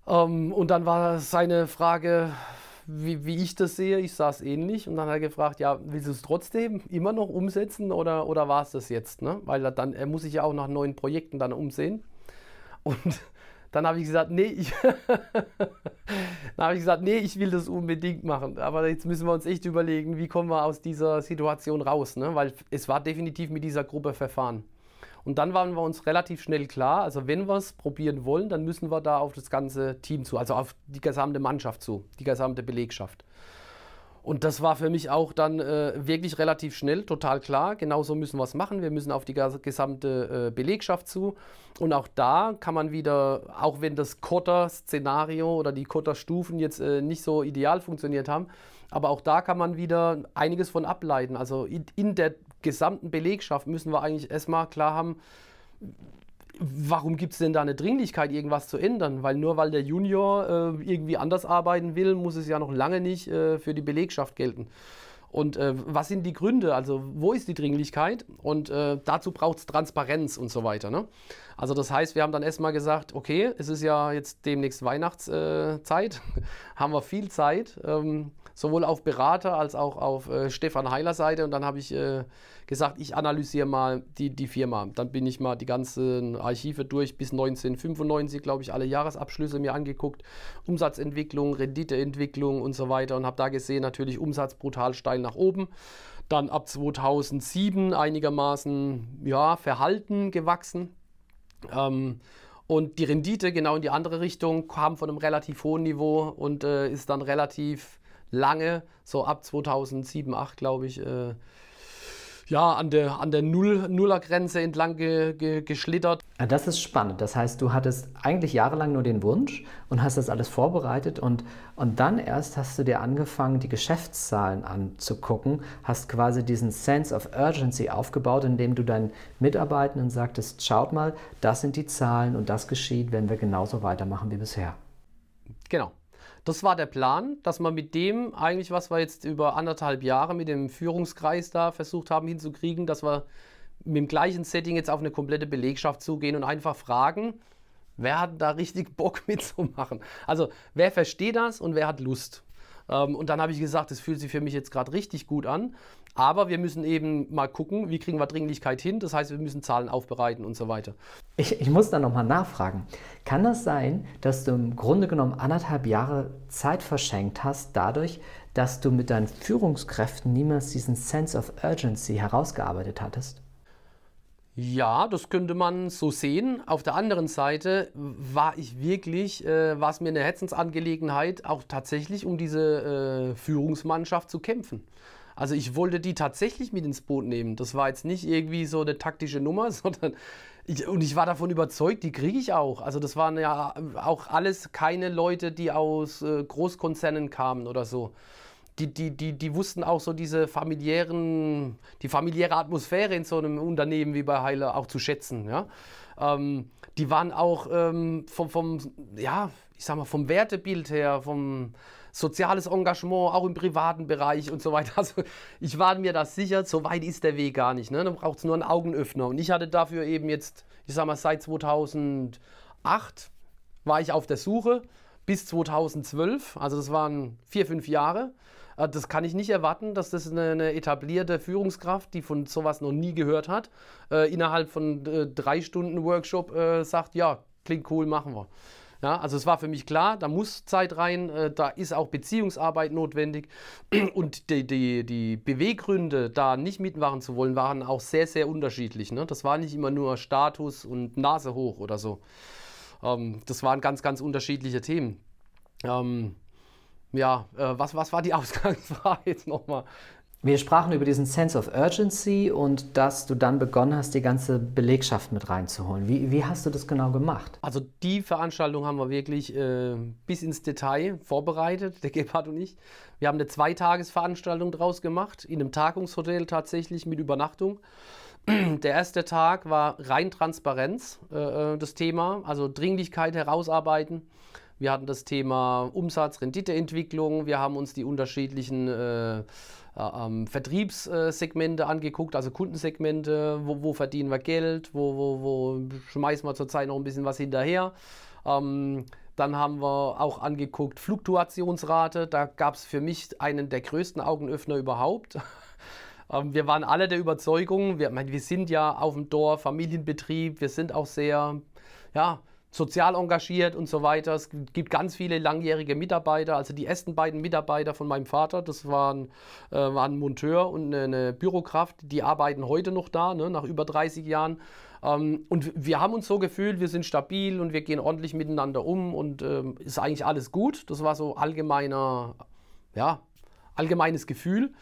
Ähm, und dann war seine Frage, wie, wie, ich das sehe, ich sah es ähnlich. Und dann hat er gefragt, ja, willst du es trotzdem immer noch umsetzen oder, oder war es das jetzt? Ne? Weil er dann, er muss sich ja auch nach neuen Projekten dann umsehen. Und dann habe ich gesagt, nee, ich, dann habe ich gesagt, nee, ich will das unbedingt machen. Aber jetzt müssen wir uns echt überlegen, wie kommen wir aus dieser Situation raus, ne? weil es war definitiv mit dieser Gruppe verfahren. Und dann waren wir uns relativ schnell klar, also wenn wir es probieren wollen, dann müssen wir da auf das ganze Team zu, also auf die gesamte Mannschaft zu, die gesamte Belegschaft. Und das war für mich auch dann äh, wirklich relativ schnell, total klar. Genauso müssen wir es machen. Wir müssen auf die gesamte äh, Belegschaft zu. Und auch da kann man wieder, auch wenn das Kotter-Szenario oder die Kotter-Stufen jetzt äh, nicht so ideal funktioniert haben, aber auch da kann man wieder einiges von ableiten. Also in, in der gesamten Belegschaft müssen wir eigentlich erstmal klar haben, warum gibt es denn da eine Dringlichkeit, irgendwas zu ändern? Weil nur weil der Junior äh, irgendwie anders arbeiten will, muss es ja noch lange nicht äh, für die Belegschaft gelten. Und äh, was sind die Gründe? Also wo ist die Dringlichkeit? Und äh, dazu braucht es Transparenz und so weiter. Ne? Also das heißt, wir haben dann erstmal gesagt, okay, es ist ja jetzt demnächst Weihnachtszeit, haben wir viel Zeit. Ähm, sowohl auf Berater als auch auf äh, Stefan Heiler Seite. Und dann habe ich äh, gesagt, ich analysiere mal die, die Firma. Dann bin ich mal die ganzen Archive durch bis 1995, glaube ich, alle Jahresabschlüsse mir angeguckt. Umsatzentwicklung, Renditeentwicklung und so weiter. Und habe da gesehen, natürlich Umsatz brutal steil nach oben. Dann ab 2007 einigermaßen ja, verhalten gewachsen. Ähm, und die Rendite genau in die andere Richtung kam von einem relativ hohen Niveau und äh, ist dann relativ lange, so ab 2007, 2008 glaube ich, äh, ja, an der, an der Null, Nullergrenze entlang ge, ge, geschlittert. Ah, das ist spannend. Das heißt, du hattest eigentlich jahrelang nur den Wunsch und hast das alles vorbereitet und, und dann erst hast du dir angefangen, die Geschäftszahlen anzugucken, hast quasi diesen Sense of Urgency aufgebaut, indem du deinen Mitarbeitenden sagtest, schaut mal, das sind die Zahlen und das geschieht, wenn wir genauso weitermachen wie bisher. Genau. Das war der Plan, dass man mit dem eigentlich, was wir jetzt über anderthalb Jahre mit dem Führungskreis da versucht haben hinzukriegen, dass wir mit dem gleichen Setting jetzt auf eine komplette Belegschaft zugehen und einfach fragen, wer hat da richtig Bock mitzumachen? Also wer versteht das und wer hat Lust? Ähm, und dann habe ich gesagt, das fühlt sich für mich jetzt gerade richtig gut an. Aber wir müssen eben mal gucken, wie kriegen wir Dringlichkeit hin. Das heißt, wir müssen Zahlen aufbereiten und so weiter. Ich, ich muss da nochmal nachfragen. Kann das sein, dass du im Grunde genommen anderthalb Jahre Zeit verschenkt hast, dadurch, dass du mit deinen Führungskräften niemals diesen Sense of Urgency herausgearbeitet hattest? Ja, das könnte man so sehen. Auf der anderen Seite war ich wirklich, äh, war es mir eine Herzensangelegenheit, auch tatsächlich um diese äh, Führungsmannschaft zu kämpfen. Also ich wollte die tatsächlich mit ins Boot nehmen. Das war jetzt nicht irgendwie so eine taktische Nummer, sondern ich, und ich war davon überzeugt, die kriege ich auch. Also das waren ja auch alles keine Leute, die aus äh, Großkonzernen kamen oder so. Die, die, die, die wussten auch so diese familiären, die familiäre Atmosphäre in so einem Unternehmen wie bei Heiler auch zu schätzen. Ja? Ähm, die waren auch ähm, vom, vom, ja, ich sag mal, vom Wertebild her, vom, soziales Engagement, auch im privaten Bereich und so weiter. Also ich war mir da sicher, so weit ist der Weg gar nicht. Ne? Dann braucht es nur einen Augenöffner. Und ich hatte dafür eben jetzt, ich sag mal, seit 2008 war ich auf der Suche bis 2012. Also das waren vier, fünf Jahre. Äh, das kann ich nicht erwarten, dass das eine, etablierte Führungskraft, die von sowas noch nie gehört hat, äh, innerhalb von äh, drei Stunden Workshop sagt, ja, klingt cool, machen wir. Ja, also es war für mich klar, da muss Zeit rein, äh, da ist auch Beziehungsarbeit notwendig und die, die, die Beweggründe, da nicht mitmachen zu wollen, waren auch sehr, sehr unterschiedlich. Ne? Das war nicht immer nur Status und Nase hoch oder so. Ähm, das waren ganz, ganz unterschiedliche Themen. Ähm, ja, äh, was, was war die Ausgangsfrage jetzt nochmal? Wir sprachen über diesen Sense of Urgency und dass du dann begonnen hast, die ganze Belegschaft mit reinzuholen. Wie, wie hast du das genau gemacht? Also die Veranstaltung haben wir wirklich äh, bis ins Detail vorbereitet, der Gebhard und ich. Wir haben eine Zweitagesveranstaltung draus gemacht, in einem Tagungshotel tatsächlich mit Übernachtung. Der erste Tag war rein Transparenz, äh, äh das Thema, also Dringlichkeit herausarbeiten. Wir hatten das Thema Umsatz, Renditeentwicklung. Wir haben uns die unterschiedlichen äh, ähm, Vertriebssegmente angeguckt, also Kundensegmente, wo, wo verdienen wir Geld, wo, wo, wo, schmeißen wir zurzeit noch ein bisschen was hinterher. Ähm, dann haben wir auch angeguckt Fluktuationsrate. Da gab es für mich einen der größten Augenöffner überhaupt. ähm, wir waren alle der Überzeugung, wir, wir sind ja auf dem Dorf, Familienbetrieb, wir sind auch sehr, ja, sozial engagiert und so weiter. Es gibt ganz viele langjährige Mitarbeiter. Also die ersten beiden Mitarbeiter von meinem Vater, das waren, äh, waren ein Monteur und eine, Bürokraft, die arbeiten heute noch da, ne, nach über 30 Jahren. Ähm, und wir haben uns so gefühlt, wir sind stabil und wir gehen ordentlich miteinander um und ähm, ist eigentlich alles gut. Das war so allgemeiner, ja, allgemeines Gefühl.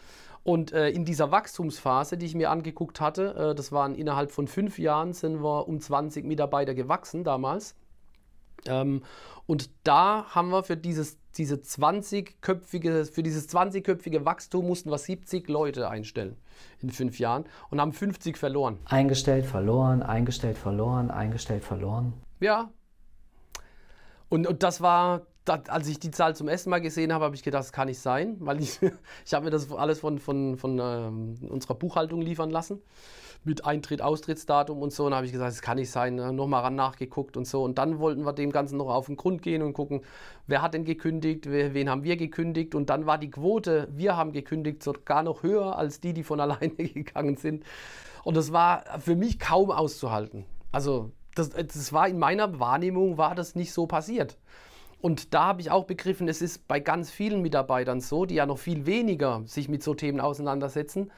Und äh, in dieser Wachstumsphase, die ich mir angeguckt hatte, äh, das waren innerhalb von fünf Jahren, sind wir um 20 Mitarbeiter gewachsen damals. Ähm, und da haben wir für dieses diese 20-köpfige, für dieses 20-köpfige Wachstum mussten wir 70 Leute einstellen in fünf Jahren und haben 50 verloren. Eingestellt, verloren, eingestellt, verloren, eingestellt, verloren. Ja. Und, und das war, das, als ich die Zahl zum ersten Mal gesehen habe, habe ich gedacht, das kann nicht sein, weil ich, ich habe mir das alles von, von, von ähm, unserer Buchhaltung liefern lassen mit Eintritt, Austrittsdatum und so. Und habe ich gesagt, das kann nicht sein. Ne? Nochmal ran nachgeguckt und so. Und dann wollten wir dem Ganzen noch auf den Grund gehen und gucken, wer hat denn gekündigt, wen haben wir gekündigt. Und dann war die Quote, wir haben gekündigt, sogar noch höher als die, die von alleine gegangen sind. Und das war für mich kaum auszuhalten. Also das, das war in meiner Wahrnehmung, war das nicht so passiert. Und da habe ich auch begriffen, es ist bei ganz vielen Mitarbeitern so, die ja noch viel weniger sich mit so Themen auseinandersetzen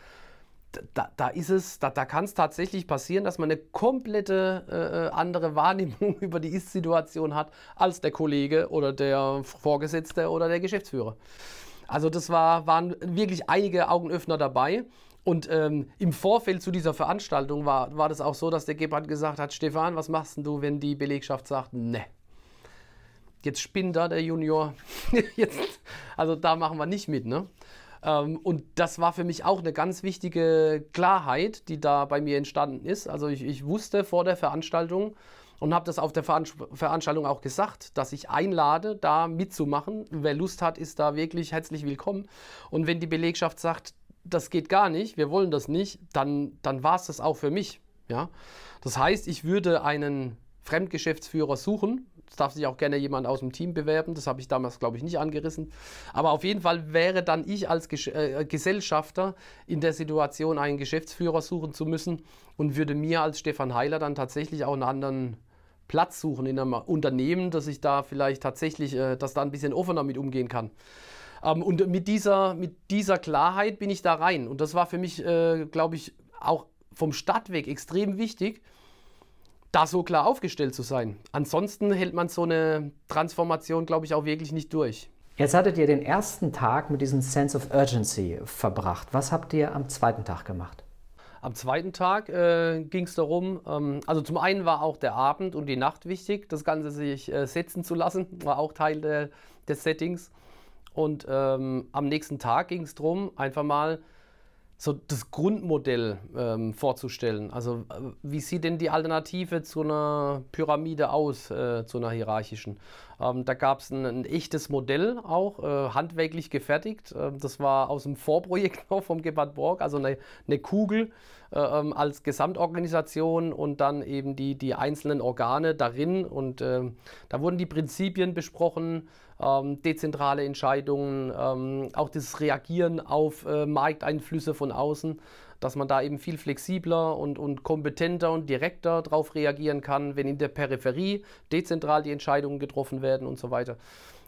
da, da ist es, da, da kann es tatsächlich passieren, dass man eine komplette äh, äh andere Wahrnehmung über die Ist-Situation hat als der Kollege oder der Vorgesetzte oder der Geschäftsführer. Also das war, waren wirklich einige Augenöffner dabei. Und ähm, im Vorfeld zu dieser Veranstaltung war, war das auch so, dass der Gebhardt gesagt hat, Stefan, was machst du, wenn die Belegschaft sagt, ne, jetzt spinnt da der Junior, jetzt, also da machen wir nicht mit. Ne? Ähm, und das war für mich auch eine ganz wichtige Klarheit, die da bei mir entstanden ist. Also ich, ich wusste vor der Veranstaltung und habe das auf der Veranstaltung auch gesagt, dass ich einlade, da mitzumachen. Wer Lust hat, ist da wirklich herzlich willkommen. Und wenn die Belegschaft sagt, das geht gar nicht, wir wollen das nicht, dann, dann war es das auch für mich. Ja? Das heißt, ich würde einen Fremdgeschäftsführer suchen, es darf sich auch gerne jemand aus dem Team bewerben. Das habe ich damals, glaube ich, nicht angerissen. Aber auf jeden Fall wäre dann ich als Ges äh, Gesellschafter in der Situation, einen Geschäftsführer suchen zu müssen und würde mir als Stefan Heiler dann tatsächlich auch einen anderen Platz suchen in einem Unternehmen, dass ich da vielleicht tatsächlich, äh, dass da ein bisschen offener mit umgehen kann. Ähm, und mit dieser, mit dieser Klarheit bin ich da rein. Und das war für mich, äh, glaube ich, auch vom Stadtweg extrem wichtig, da so klar aufgestellt zu sein. Ansonsten hält man so eine Transformation, glaube ich, auch wirklich nicht durch. Jetzt hattet ihr den ersten Tag mit diesem Sense of Urgency verbracht. Was habt ihr am zweiten Tag gemacht? Am zweiten Tag äh, ging es darum, ähm, also zum einen war auch der Abend und die Nacht wichtig, das Ganze sich äh, setzen zu lassen, war auch Teil de, des Settings. Und ähm, am nächsten Tag ging es darum, einfach mal so das Grundmodell ähm, vorzustellen. Also äh, wie sieht denn die Alternative zu einer Pyramide aus, äh, zu einer hierarchischen? Ähm, da gab es ein, ein, echtes Modell auch, äh, handwerklich gefertigt. Ähm, das war aus dem Vorprojekt noch vom Gebhard Borg, also eine, eine Kugel äh, ähm, als Gesamtorganisation und dann eben die, die einzelnen Organe darin. Und ähm, da wurden die Prinzipien besprochen, ähm, dezentrale Entscheidungen, ähm, auch das Reagieren auf äh, Markteinflüsse von außen, dass man da eben viel flexibler und, und kompetenter und direkter darauf reagieren kann, wenn in der Peripherie dezentral die Entscheidungen getroffen werden und so weiter.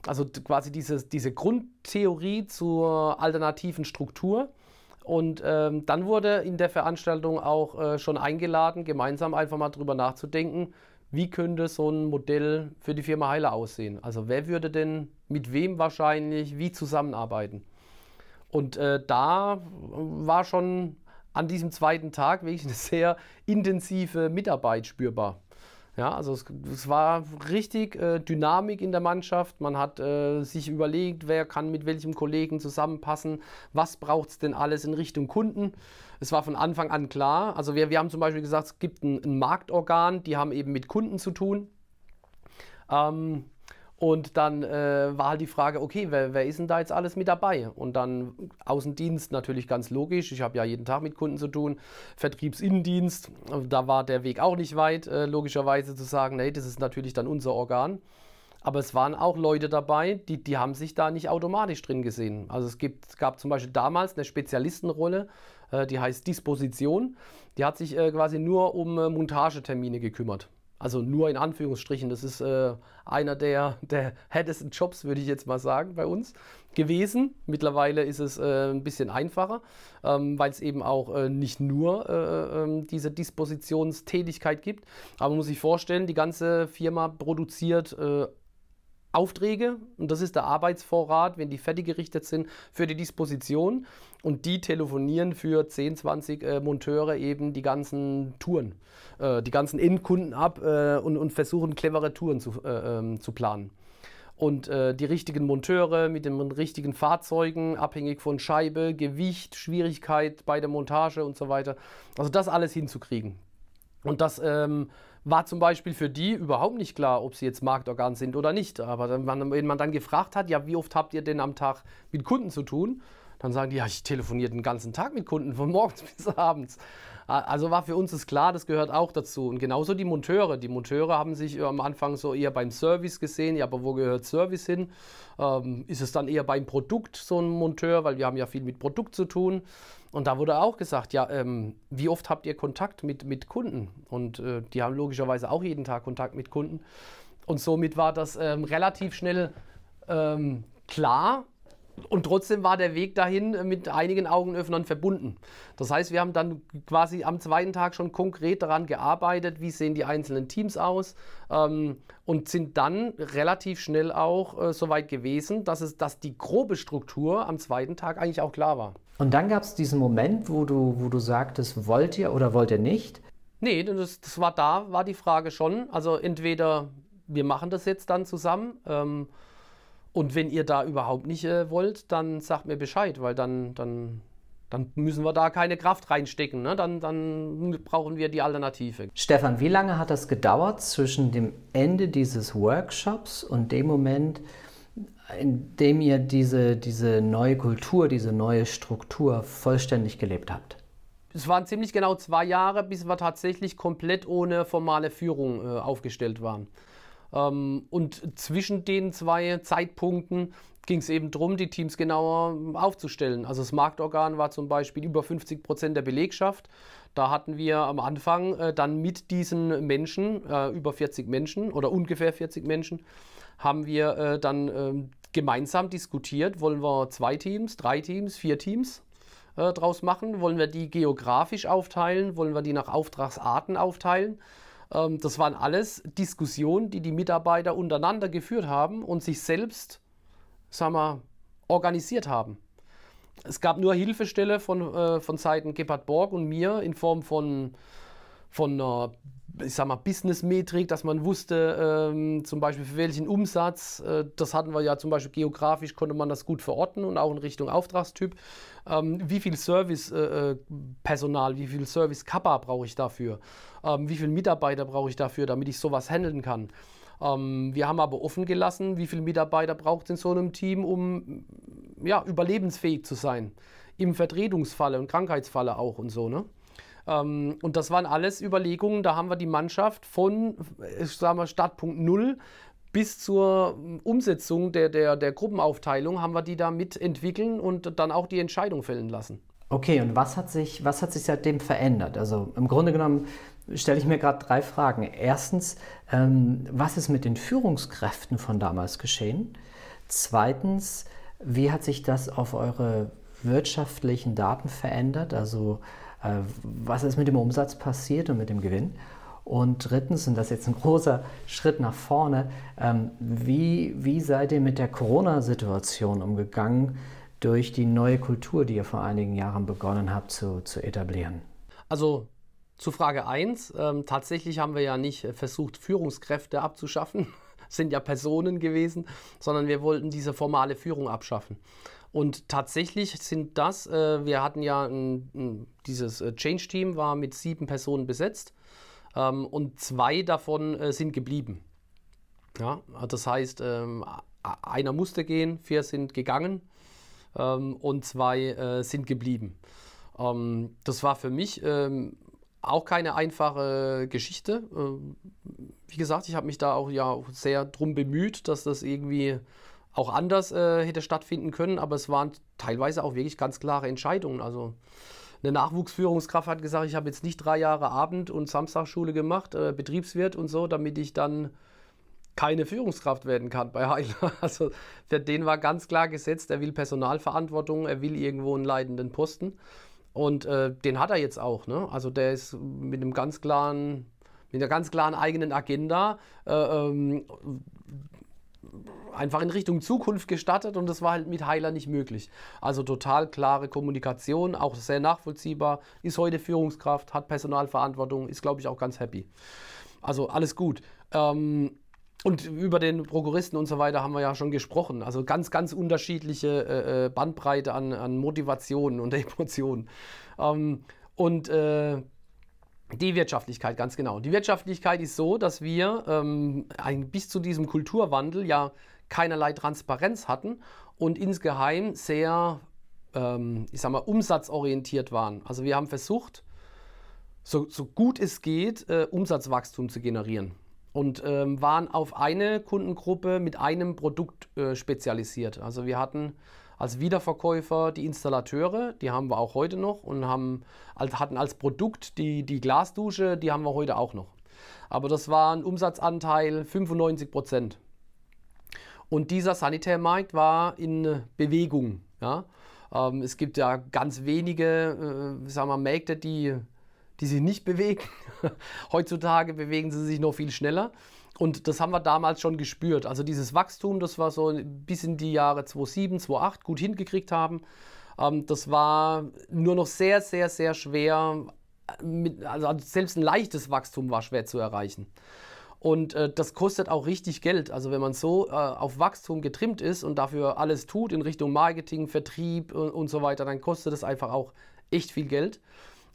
Also quasi diese, diese Grundtheorie zur alternativen Struktur. Und ähm, dann wurde in der Veranstaltung auch äh, schon eingeladen, gemeinsam einfach mal drüber nachzudenken, wie könnte so ein Modell für die Firma Heiler aussehen? Also wer würde denn mit wem wahrscheinlich wie zusammenarbeiten? Und äh, da war schon an diesem zweiten Tag wirklich eine sehr intensive Mitarbeit spürbar. Ja, also es, es war richtig äh, Dynamik in der Mannschaft. Man hat äh, sich überlegt, wer kann mit welchem Kollegen zusammenpassen, was braucht es denn alles in Richtung Kunden. Es war von Anfang an klar. Also wir, wir haben zum Beispiel gesagt, es gibt ein, ein Marktorgan, die haben eben mit Kunden zu tun. Ähm, und dann äh, war halt die Frage, okay, wer, wer, ist denn da jetzt alles mit dabei? Und dann Außendienst natürlich ganz logisch. Ich habe ja jeden Tag mit Kunden zu tun. Vertriebsinnendienst, da war der Weg auch nicht weit, äh, logischerweise zu sagen, nee, das ist natürlich dann unser Organ. Aber es waren auch Leute dabei, die, die haben sich da nicht automatisch drin gesehen. Also es gibt, gab zum Beispiel damals eine Spezialistenrolle, äh, die heißt Disposition. Die hat sich äh, quasi nur um äh, Montagetermine gekümmert. Also nur in Anführungsstrichen. Das ist äh, einer der, der härtesten Jobs, würde ich jetzt mal sagen, bei uns gewesen. Mittlerweile ist es äh, ein bisschen einfacher, ähm, weil es eben auch äh, nicht nur äh, ähm, diese Dispositionstätigkeit gibt. Aber man muss sich vorstellen, die ganze Firma produziert äh, Aufträge und das ist der Arbeitsvorrat, wenn die fertig gerichtet sind für die Disposition und die telefonieren für 10, 20 äh, Monteure eben die ganzen Touren, äh, die ganzen Endkunden ab äh, und, und, versuchen clevere Touren zu, äh, ähm, zu planen. Und äh, die richtigen Monteure mit den richtigen Fahrzeugen, abhängig von Scheibe, Gewicht, Schwierigkeit bei der Montage und so weiter. Also das alles hinzukriegen. Und das ähm, war zum Beispiel für die überhaupt nicht klar, ob sie jetzt Marktorgan sind oder nicht. Aber wenn man dann gefragt hat, ja, wie oft habt ihr denn am Tag mit Kunden zu tun? Dann sagen die, ja, ich telefoniere den ganzen Tag mit Kunden, von morgens bis abends. Also war für uns das klar, das gehört auch dazu. Und genauso die Monteure. Die Monteure haben sich am Anfang so eher beim Service gesehen. Ja, aber wo gehört Service hin? Ähm, ist es dann eher beim Produkt so ein Monteur, weil wir haben ja viel mit Produkt zu tun. Und da wurde auch gesagt, ja, ähm, wie oft habt ihr Kontakt mit, mit Kunden? Und äh, die haben logischerweise auch jeden Tag Kontakt mit Kunden. Und somit war das ähm, relativ schnell ähm, klar, und trotzdem war der Weg dahin äh, mit einigen Augenöffnern verbunden. Das heißt, wir haben dann quasi am zweiten Tag schon konkret daran gearbeitet, wie sehen die einzelnen Teams aus ähm, und sind dann relativ schnell auch äh, so weit gewesen, dass, es, dass die grobe Struktur am zweiten Tag eigentlich auch klar war. Und dann gab es diesen Moment, wo du, wo du sagtest, wollt ihr oder wollt ihr nicht? Nee, das, das war da, war die Frage schon. Also entweder wir machen das jetzt dann zusammen. Ähm, und wenn ihr da überhaupt nicht äh, wollt, dann sagt mir Bescheid, weil dann, dann, dann müssen wir da keine Kraft reinstecken. Ne? Dann, dann brauchen wir die Alternative. Stefan, wie lange hat das gedauert zwischen dem Ende dieses Workshops und dem Moment, in dem ihr diese, diese neue Kultur, diese neue Struktur vollständig gelebt habt? Es waren ziemlich genau zwei Jahre, bis wir tatsächlich komplett ohne formale Führung äh, aufgestellt waren. Ähm, und zwischen den zwei Zeitpunkten ging es eben darum, die Teams genauer aufzustellen. Also das Marktorgan war zum Beispiel über 50 Prozent der Belegschaft. Da hatten wir am Anfang äh, dann mit diesen Menschen, äh, über 40 Menschen oder ungefähr 40 Menschen, haben wir äh, dann ähm, gemeinsam diskutiert, wollen wir zwei Teams, drei Teams, vier Teams äh, draus machen? Wollen wir die geografisch aufteilen? Wollen wir die nach Auftragsarten aufteilen? Ähm, das waren alles Diskussionen, die die Mitarbeiter untereinander geführt haben und sich selbst, sagen wir, organisiert haben. Es gab nur Hilfestelle von, äh, von Seiten Gebhard Borg und mir in Form von, von einer ich sag mal, Business-Metrik, dass man wusste, ähm, zum Beispiel für welchen Umsatz, äh, das hatten wir ja zum Beispiel geografisch, konnte man das gut verorten und auch in Richtung Auftragstyp. Ähm, wie viel Service-Personal, äh, wie viel Service-Kappa brauche ich dafür? Ähm, wie viele Mitarbeiter brauche ich dafür, damit ich sowas handeln kann? Ähm, wir haben aber offen gelassen, wie viele Mitarbeiter braucht es in so einem Team, um ja, überlebensfähig zu sein. Im Vertretungsfalle und Krankheitsfalle auch und so, ne? Ähm, und das waren alles Überlegungen, da haben wir die Mannschaft von, ich sag Startpunkt Null bis zur Umsetzung der, der, der Gruppenaufteilung haben wir die da mitentwickeln und dann auch die Entscheidung fällen lassen. Okay, und was hat sich, was hat sich seitdem verändert? Also im Grunde genommen stelle ich mir gerade drei Fragen. Erstens, ähm, was ist mit den Führungskräften von damals geschehen? Zweitens, wie hat sich das auf eure wirtschaftlichen Daten verändert? Also was ist mit dem Umsatz passiert und mit dem Gewinn? Und drittens, und das ist jetzt ein großer Schritt nach vorne, ähm, wie, wie seid ihr mit der Corona-Situation umgegangen durch die neue Kultur, die ihr vor einigen Jahren begonnen habt zu, zu etablieren? Also zu Frage 1, ähm, tatsächlich haben wir ja nicht versucht, Führungskräfte abzuschaffen, sind ja Personen gewesen, sondern wir wollten diese formale Führung abschaffen. Und tatsächlich sind das, äh, wir hatten ja ein, ein, dieses äh, Change-Team war mit sieben Personen besetzt ähm, und zwei davon äh, sind geblieben. Ja, das heißt, ähm, einer musste gehen, vier sind gegangen ähm, und zwei äh, sind geblieben. Ähm, das war für mich ähm, auch keine einfache Geschichte. Ähm, wie gesagt, ich habe mich da auch ja sehr drum bemüht, dass das irgendwie auch anders äh, hätte stattfinden können, aber es waren teilweise auch wirklich ganz klare Entscheidungen. Also eine Nachwuchsführungskraft hat gesagt, ich habe jetzt nicht drei Jahre Abend- und Samstagsschule gemacht, äh, Betriebswirt und so, damit ich dann keine Führungskraft werden kann bei Heiler. Also für den war ganz klar gesetzt, er will Personalverantwortung, er will irgendwo einen leitenden Posten. Und äh, den hat er jetzt auch. Ne? Also der ist mit einem ganz klaren, mit einer ganz klaren eigenen Agenda äh, ähm, einfach in Richtung Zukunft gestartet und das war halt mit Heiler nicht möglich. Also total klare Kommunikation, auch sehr nachvollziehbar, ist heute Führungskraft, hat Personalverantwortung, ist glaube ich auch ganz happy. Also alles gut. Ähm, und über den Prokuristen und so weiter haben wir ja schon gesprochen. Also ganz, ganz unterschiedliche äh, äh Bandbreite an, an Motivationen und Emotionen. Ähm, und äh, die Wirtschaftlichkeit, ganz genau. Die Wirtschaftlichkeit ist so, dass wir ähm, ein, bis zu diesem Kulturwandel ja keinerlei Transparenz hatten und insgeheim sehr, ähm, ich sag mal, umsatzorientiert waren. Also wir haben versucht, so, so gut es geht, äh, Umsatzwachstum zu generieren und ähm, waren auf eine Kundengruppe mit einem Produkt äh, spezialisiert. Also wir hatten als Wiederverkäufer die Installateure, die haben wir auch heute noch und haben, hatten als Produkt die, die Glasdusche, die haben wir heute auch noch. Aber das war ein Umsatzanteil 95 Prozent. Und dieser Sanitärmarkt war in Bewegung. Ja? Ähm, es gibt ja ganz wenige äh, sagen wir, Märkte, die die sich nicht bewegen. Heutzutage bewegen sie sich noch viel schneller. Und das haben wir damals schon gespürt. Also dieses Wachstum, das war so bis in die Jahre 2007, 2008 gut hingekriegt haben. Ähm, das war nur noch sehr, sehr, sehr schwer. Mit, also selbst ein leichtes Wachstum war schwer zu erreichen. Und äh, das kostet auch richtig Geld. Also wenn man so äh, auf Wachstum getrimmt ist und dafür alles tut in Richtung Marketing, Vertrieb und, und so weiter, dann kostet es einfach auch echt viel Geld.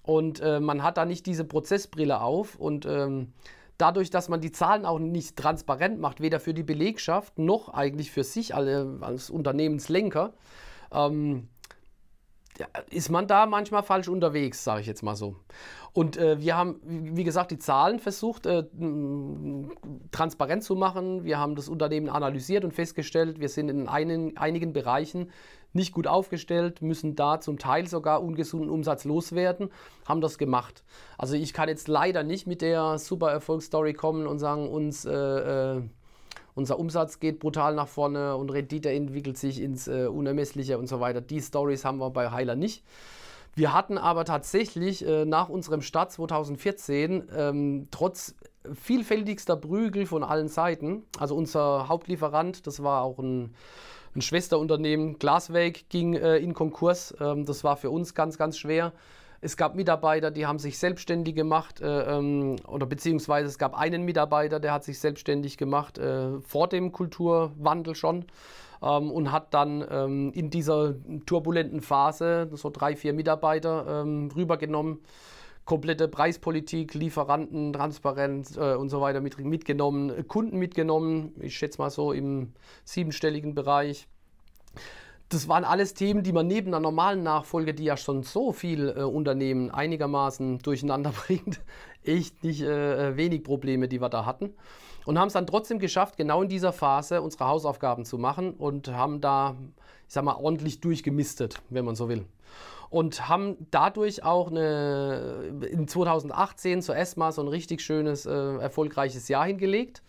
Und äh, man hat da nicht diese Prozessbrille auf und ähm, dadurch, dass man die Zahlen auch nicht transparent macht, weder für die Belegschaft noch eigentlich für sich alle, als Unternehmenslenker, ähm, ist man da manchmal falsch unterwegs, sage ich jetzt mal so. Und äh, wir haben, wie gesagt, die Zahlen versucht äh, transparent zu machen. Wir haben das Unternehmen analysiert und festgestellt, wir sind in einen, einigen Bereichen nicht gut aufgestellt, müssen da zum Teil sogar ungesunden Umsatz loswerden, haben das gemacht. Also ich kann jetzt leider nicht mit der super Erfolgsstory kommen und sagen, uns, äh, äh, unser Umsatz geht brutal nach vorne und Rendite entwickelt sich ins äh, Unermessliche und so weiter. Die Stories haben wir bei Heiler nicht. Wir hatten aber tatsächlich äh, nach unserem Start 2014 ähm, trotz vielfältigster Prügel von allen Seiten, also unser Hauptlieferant, das war auch ein ein Schwesterunternehmen, Glasweg, ging äh, in Konkurs. Ähm, das war für uns ganz, ganz schwer. Es gab Mitarbeiter, die haben sich selbstständig gemacht äh, ähm, oder beziehungsweise es gab einen Mitarbeiter, der hat sich selbstständig gemacht äh, vor dem Kulturwandel schon ähm, und hat dann ähm, in dieser turbulenten Phase so drei, vier Mitarbeiter ähm, rübergenommen komplette Preispolitik, Lieferanten, Transparenz äh, und so weiter mit, mitgenommen, Kunden mitgenommen, ich schätze mal so im siebenstelligen Bereich. Das waren alles Themen, die man neben einer normalen Nachfolge, die ja schon so viel äh, Unternehmen einigermaßen durcheinander bringt, echt nicht äh, wenig Probleme, die wir da hatten. Und haben es dann trotzdem geschafft, genau in dieser Phase unsere Hausaufgaben zu machen und haben da, ich sag mal, ordentlich durchgemistet, wenn man so will und haben dadurch auch eine, in 2018 zur ESMA so ein richtig schönes, äh, erfolgreiches Jahr hingelegt.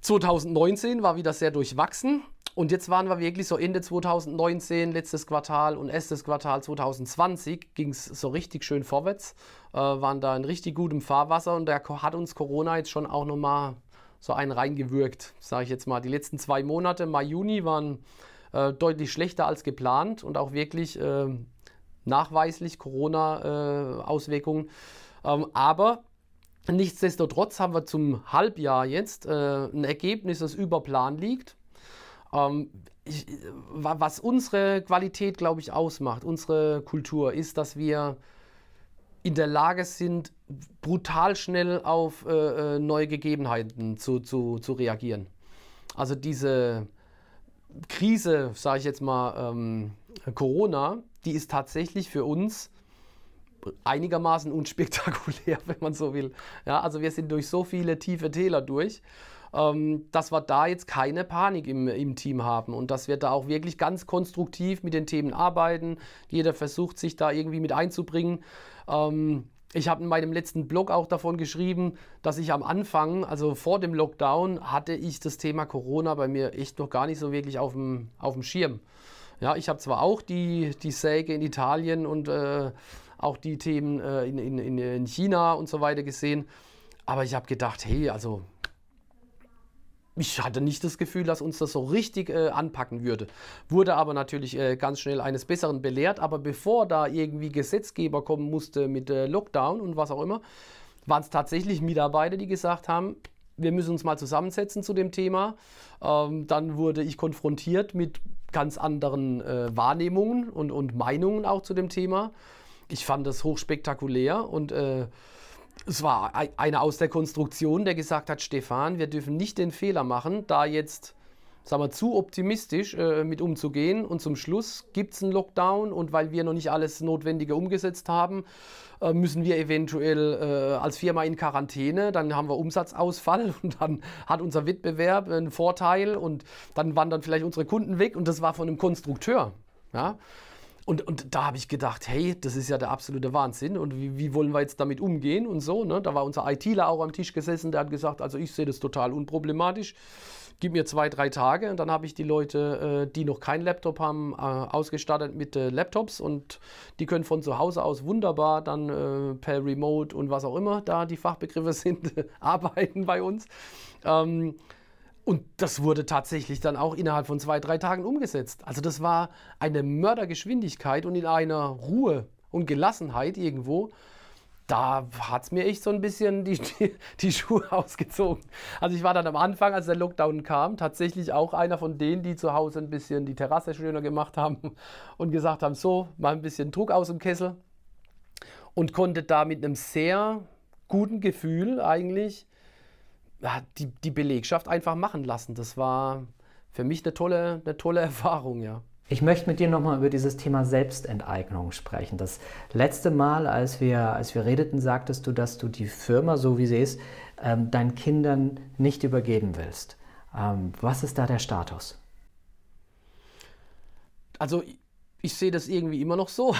2019 war wieder sehr durchwachsen. Und jetzt waren wir wirklich so Ende 2019, letztes Quartal und erstes Quartal 2020 ging es so richtig schön vorwärts, äh, waren da in richtig gutem Fahrwasser und da hat uns Corona jetzt schon auch nochmal so einen reingewürgt, sage ich jetzt mal. Die letzten zwei Monate, Mai, Juni, waren äh, deutlich schlechter als geplant und auch wirklich äh, nachweislich Corona-Auswirkungen. Ähm, aber nichtsdestotrotz haben wir zum Halbjahr jetzt äh, ein Ergebnis, das über Plan liegt. Ähm, ich, was unsere Qualität, glaube ich, ausmacht, unsere Kultur, ist, dass wir in der Lage sind, brutal schnell auf äh, äh neue Gegebenheiten zu, zu, zu reagieren. Also diese Krise, sage ich jetzt mal, ähm, Corona, die ist tatsächlich für uns einigermaßen unspektakulär, wenn man so will. Ja, also wir sind durch so viele tiefe Täler durch. ähm, dass wir da jetzt keine Panik im, im Team haben und dass wir da auch wirklich ganz konstruktiv mit den Themen arbeiten. Jeder versucht sich da irgendwie mit einzubringen. Ähm, ich habe in meinem letzten Blog auch davon geschrieben, dass ich am Anfang, also vor dem Lockdown, hatte ich das Thema Corona bei mir echt noch gar nicht so wirklich auf dem, auf dem Schirm. Ja, ich habe zwar auch die, die Säge in Italien und äh, auch die Themen äh, in, in, in China und so weiter gesehen, aber ich habe gedacht, hey, also ich hatte nicht das Gefühl, dass uns das so richtig äh, anpacken würde. Wurde aber natürlich äh, ganz schnell eines Besseren belehrt. Aber bevor da irgendwie Gesetzgeber kommen musste mit äh, Lockdown und was auch immer, waren es tatsächlich Mitarbeiter, die gesagt haben, wir müssen uns mal zusammensetzen zu dem Thema. Ähm, dann wurde ich konfrontiert mit ganz anderen äh, Wahrnehmungen und, und Meinungen auch zu dem Thema. Ich fand das hochspektakulär und äh, es war einer aus der Konstruktion, der gesagt hat, Stefan, wir dürfen nicht den Fehler machen, da jetzt sagen wir, zu optimistisch äh, mit umzugehen und zum Schluss gibt es einen Lockdown und weil wir noch nicht alles Notwendige umgesetzt haben, äh, müssen wir eventuell äh, als Firma in Quarantäne, dann haben wir Umsatzausfall und dann hat unser Wettbewerb einen Vorteil und dann wandern vielleicht unsere Kunden weg und das war von einem Konstrukteur. Ja? Und, und da habe ich gedacht, hey, das ist ja der absolute Wahnsinn und wie, wie wollen wir jetzt damit umgehen und so. Ne? Da war unser ITler auch am Tisch gesessen, der hat gesagt, also ich sehe das total unproblematisch. Gib mir zwei, drei Tage und dann habe ich die Leute, äh, die noch keinen Laptop haben, äh, ausgestattet mit äh, Laptops und die können von zu Hause aus wunderbar dann per Remote und was auch immer da die Fachbegriffe sind, arbeiten bei uns. Ähm, und das wurde tatsächlich dann auch innerhalb von zwei, drei Tagen umgesetzt. Also das war eine Mördergeschwindigkeit und in einer Ruhe und Gelassenheit irgendwo. Da hat es mir echt so ein bisschen die, die, die, Schuhe ausgezogen. Also ich war dann am Anfang, als der Lockdown kam, tatsächlich auch einer von denen, die zu Hause ein bisschen die Terrasse schöner gemacht haben und gesagt haben, so, mal ein bisschen Druck aus dem Kessel. Und konnte da mit einem sehr guten Gefühl eigentlich die, die Belegschaft einfach machen lassen. Das war für mich eine tolle, eine tolle Erfahrung, ja. Ich möchte mit dir nochmal über dieses Thema Selbstenteignung sprechen. Das letzte Mal, als wir, als wir redeten, sagtest du, dass du die Firma, so wie sie ist, ähm, deinen Kindern nicht übergeben willst. Ähm, was ist da der Status? Also ich sehe das irgendwie immer noch so.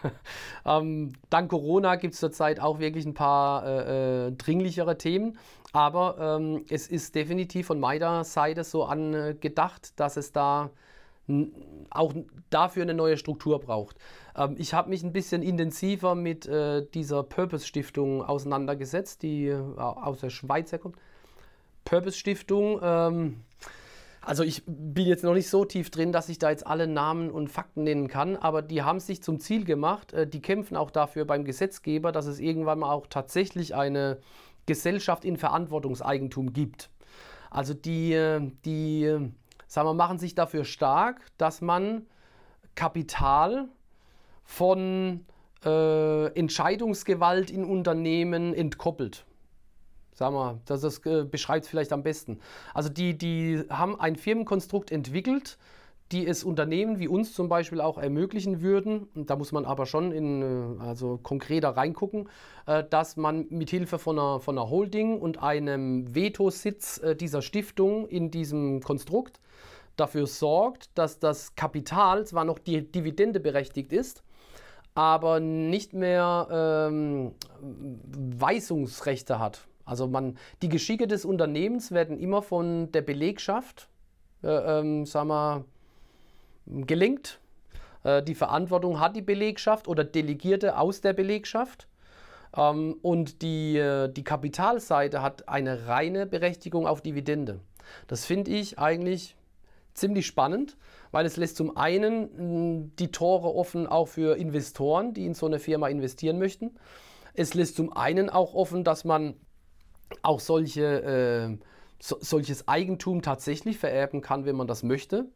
ähm, dank Corona gibt es zurzeit auch wirklich ein paar äh, äh, dringlichere Themen. Aber ähm, es ist definitiv von meiner Seite so angedacht, dass es da auch dafür eine neue Struktur braucht. Ähm, ich habe mich ein bisschen intensiver mit äh, dieser Purpose-Stiftung auseinandergesetzt, die äh, aus der Schweiz herkommt. Purpose-Stiftung ähm, also ich bin jetzt noch nicht so tief drin, dass ich da jetzt alle Namen und Fakten nennen kann, aber die haben sich zum Ziel gemacht, äh, die kämpfen auch dafür beim Gesetzgeber, dass es irgendwann mal auch tatsächlich eine Gesellschaft in Verantwortungseigentum gibt. Also die, äh, die sagen wir, machen sich dafür stark, dass man Kapital von äh, Entscheidungsgewalt in Unternehmen entkoppelt. Sagen wir, das, das äh, beschreibt es vielleicht am besten. Also die, die haben ein Firmenkonstrukt entwickelt, die es Unternehmen wie uns zum Beispiel auch ermöglichen würden, da muss man aber schon in, äh, also konkreter reingucken, äh, dass man mithilfe von einer, von einer Holding und einem Vetositz äh, dieser Stiftung in diesem Konstrukt dafür sorgt, dass das Kapital zwar noch die Dividende berechtigt ist, aber nicht mehr ähm, Weisungsrechte hat. Also man, die Geschicke des Unternehmens werden immer von der Belegschaft, äh, ähm, sagen wir, gelenkt. Äh, die Verantwortung hat die Belegschaft oder Delegierte aus der Belegschaft. Ähm, und die, äh, die Kapitalseite hat eine reine Berechtigung auf Dividende. Das finde ich eigentlich ziemlich spannend, weil es lässt zum einen die Tore offen auch für Investoren, die in so eine Firma investieren möchten. Es lässt zum einen auch offen, dass man auch solche, äh, so, solches Eigentum tatsächlich vererben kann, wenn man das möchte.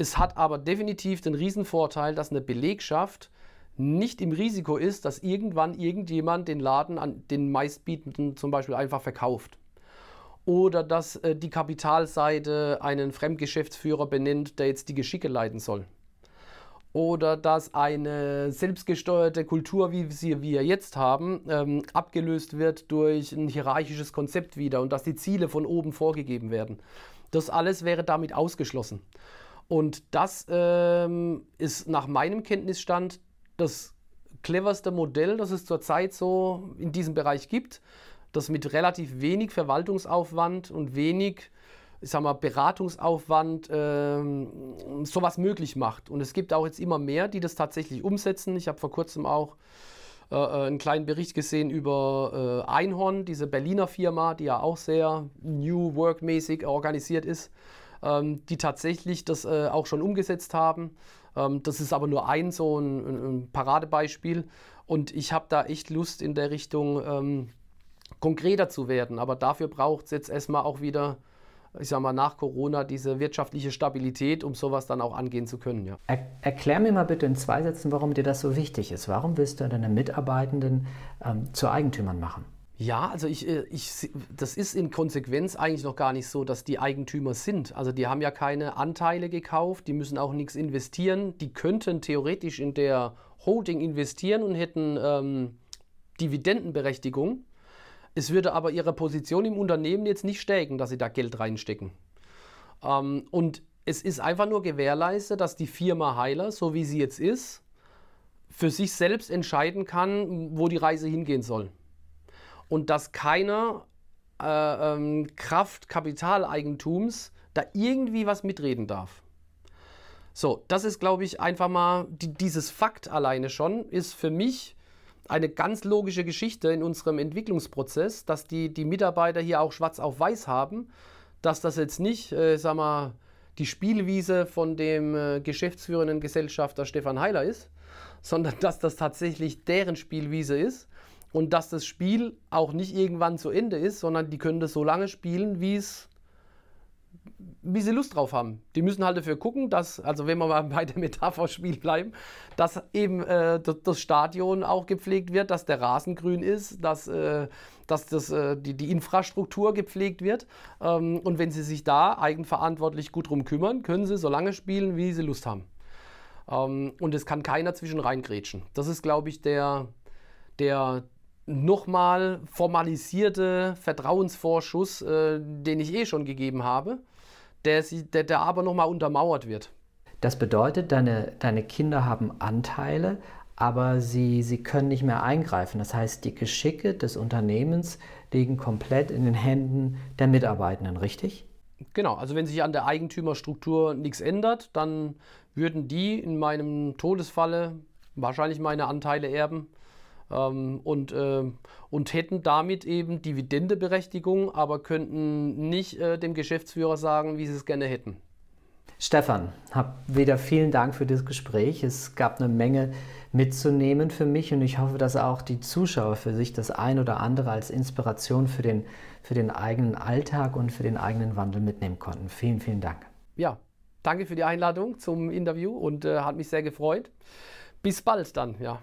Es hat aber definitiv den Riesenvorteil, dass eine Belegschaft nicht im Risiko ist, dass irgendwann irgendjemand den Laden an den meistbietenden zum Beispiel einfach verkauft. Oder dass äh, die Kapitalseite einen Fremdgeschäftsführer benennt, der jetzt die Geschicke leiten soll. oder dass eine selbstgesteuerte Kultur, wie sie wir jetzt haben, ähm, abgelöst wird durch ein hierarchisches Konzept wieder und dass die Ziele von oben vorgegeben werden. Das alles wäre damit ausgeschlossen. Und das ähm, ist nach meinem Kenntnisstand das cleverste Modell, das es zurzeit so in diesem Bereich gibt, das mit relativ wenig Verwaltungsaufwand und wenig ich sag mal, Beratungsaufwand ähm, sowas möglich macht. Und es gibt auch jetzt immer mehr, die das tatsächlich umsetzen. Ich habe vor kurzem auch äh, äh, einen kleinen Bericht gesehen über äh, Einhorn, diese Berliner Firma, die ja auch sehr New Work-mäßig organisiert ist, ähm, die tatsächlich das äh, auch schon umgesetzt haben. Ähm, das ist aber nur ein so ein, ein Paradebeispiel. Und ich habe da echt Lust in der Richtung ähm, konkreter zu werden. Aber dafür braucht es jetzt erstmal auch wieder ich sag mal, nach Corona diese wirtschaftliche Stabilität, um sowas dann auch angehen zu können. Ja. Er, erklär mir mal bitte in zwei Sätzen, warum dir das so wichtig ist. Warum willst du deine Mitarbeitenden ähm, zu Eigentümern machen? Ja, also ich, äh, ich, das ist in Konsequenz eigentlich noch gar nicht so, dass die Eigentümer sind. Also die haben ja keine Anteile gekauft, die müssen auch nichts investieren. Die könnten theoretisch in der Holding investieren und hätten ähm, Dividendenberechtigung. Es würde aber ihre Position im Unternehmen jetzt nicht stärken, dass sie da Geld reinstecken. Ähm, und es ist einfach nur gewährleistet, dass die Firma Heiler, so wie sie jetzt ist, für sich selbst entscheiden kann, wo die Reise hingehen soll. Und dass keiner äh, ähm, Kraft Kapitaleigentums da irgendwie was mitreden darf. So, das ist, glaube ich, einfach mal, die, dieses Fakt alleine schon ist für mich eine ganz logische Geschichte in unserem Entwicklungsprozess, dass die, die Mitarbeiter hier auch schwarz auf weiß haben, dass das jetzt nicht, äh, sag mal, die Spielwiese von dem äh, geschäftsführenden Gesellschafter Stefan Heiler ist, sondern dass das tatsächlich deren Spielwiese ist und dass das Spiel auch nicht irgendwann zu Ende ist, sondern die können das so lange spielen, wie es wie sie Lust drauf haben. Die müssen halt dafür gucken, dass, also wenn wir mal bei der Metapherspiel bleiben, dass eben äh, das Stadion auch gepflegt wird, dass der Rasen grün ist, dass, äh, dass das, äh, die, die Infrastruktur gepflegt wird. Ähm, und wenn sie sich da eigenverantwortlich gut drum kümmern, können sie so lange spielen, wie sie Lust haben. Ähm, und es kann keiner zwischen reingrätschen. Das ist, glaube ich, der, der, nochmal formalisierte Vertrauensvorschuss, äh, den ich eh schon gegeben habe der, der, der aber nochmal untermauert wird. Das bedeutet, deine, deine Kinder haben Anteile, aber sie, sie können nicht mehr eingreifen. Das heißt, die Geschicke des Unternehmens liegen komplett in den Händen der Mitarbeitenden, richtig? Genau, also wenn sich an der Eigentümerstruktur nichts ändert, dann würden die in meinem Todesfalle wahrscheinlich meine Anteile erben ähm, und, äh, und hätten damit eben Dividendeberechtigung, aber könnten nicht äh, dem Geschäftsführer sagen, wie sie es gerne hätten. Stefan, hab wieder vielen Dank für das Gespräch. Es gab eine Menge mitzunehmen für mich und ich hoffe, dass auch die Zuschauer für sich das ein oder andere als Inspiration für den, für den eigenen Alltag und für den eigenen Wandel mitnehmen konnten. Vielen, vielen Dank. Ja, danke für die Einladung zum Interview und äh, hat mich sehr gefreut. Bis bald dann, ja.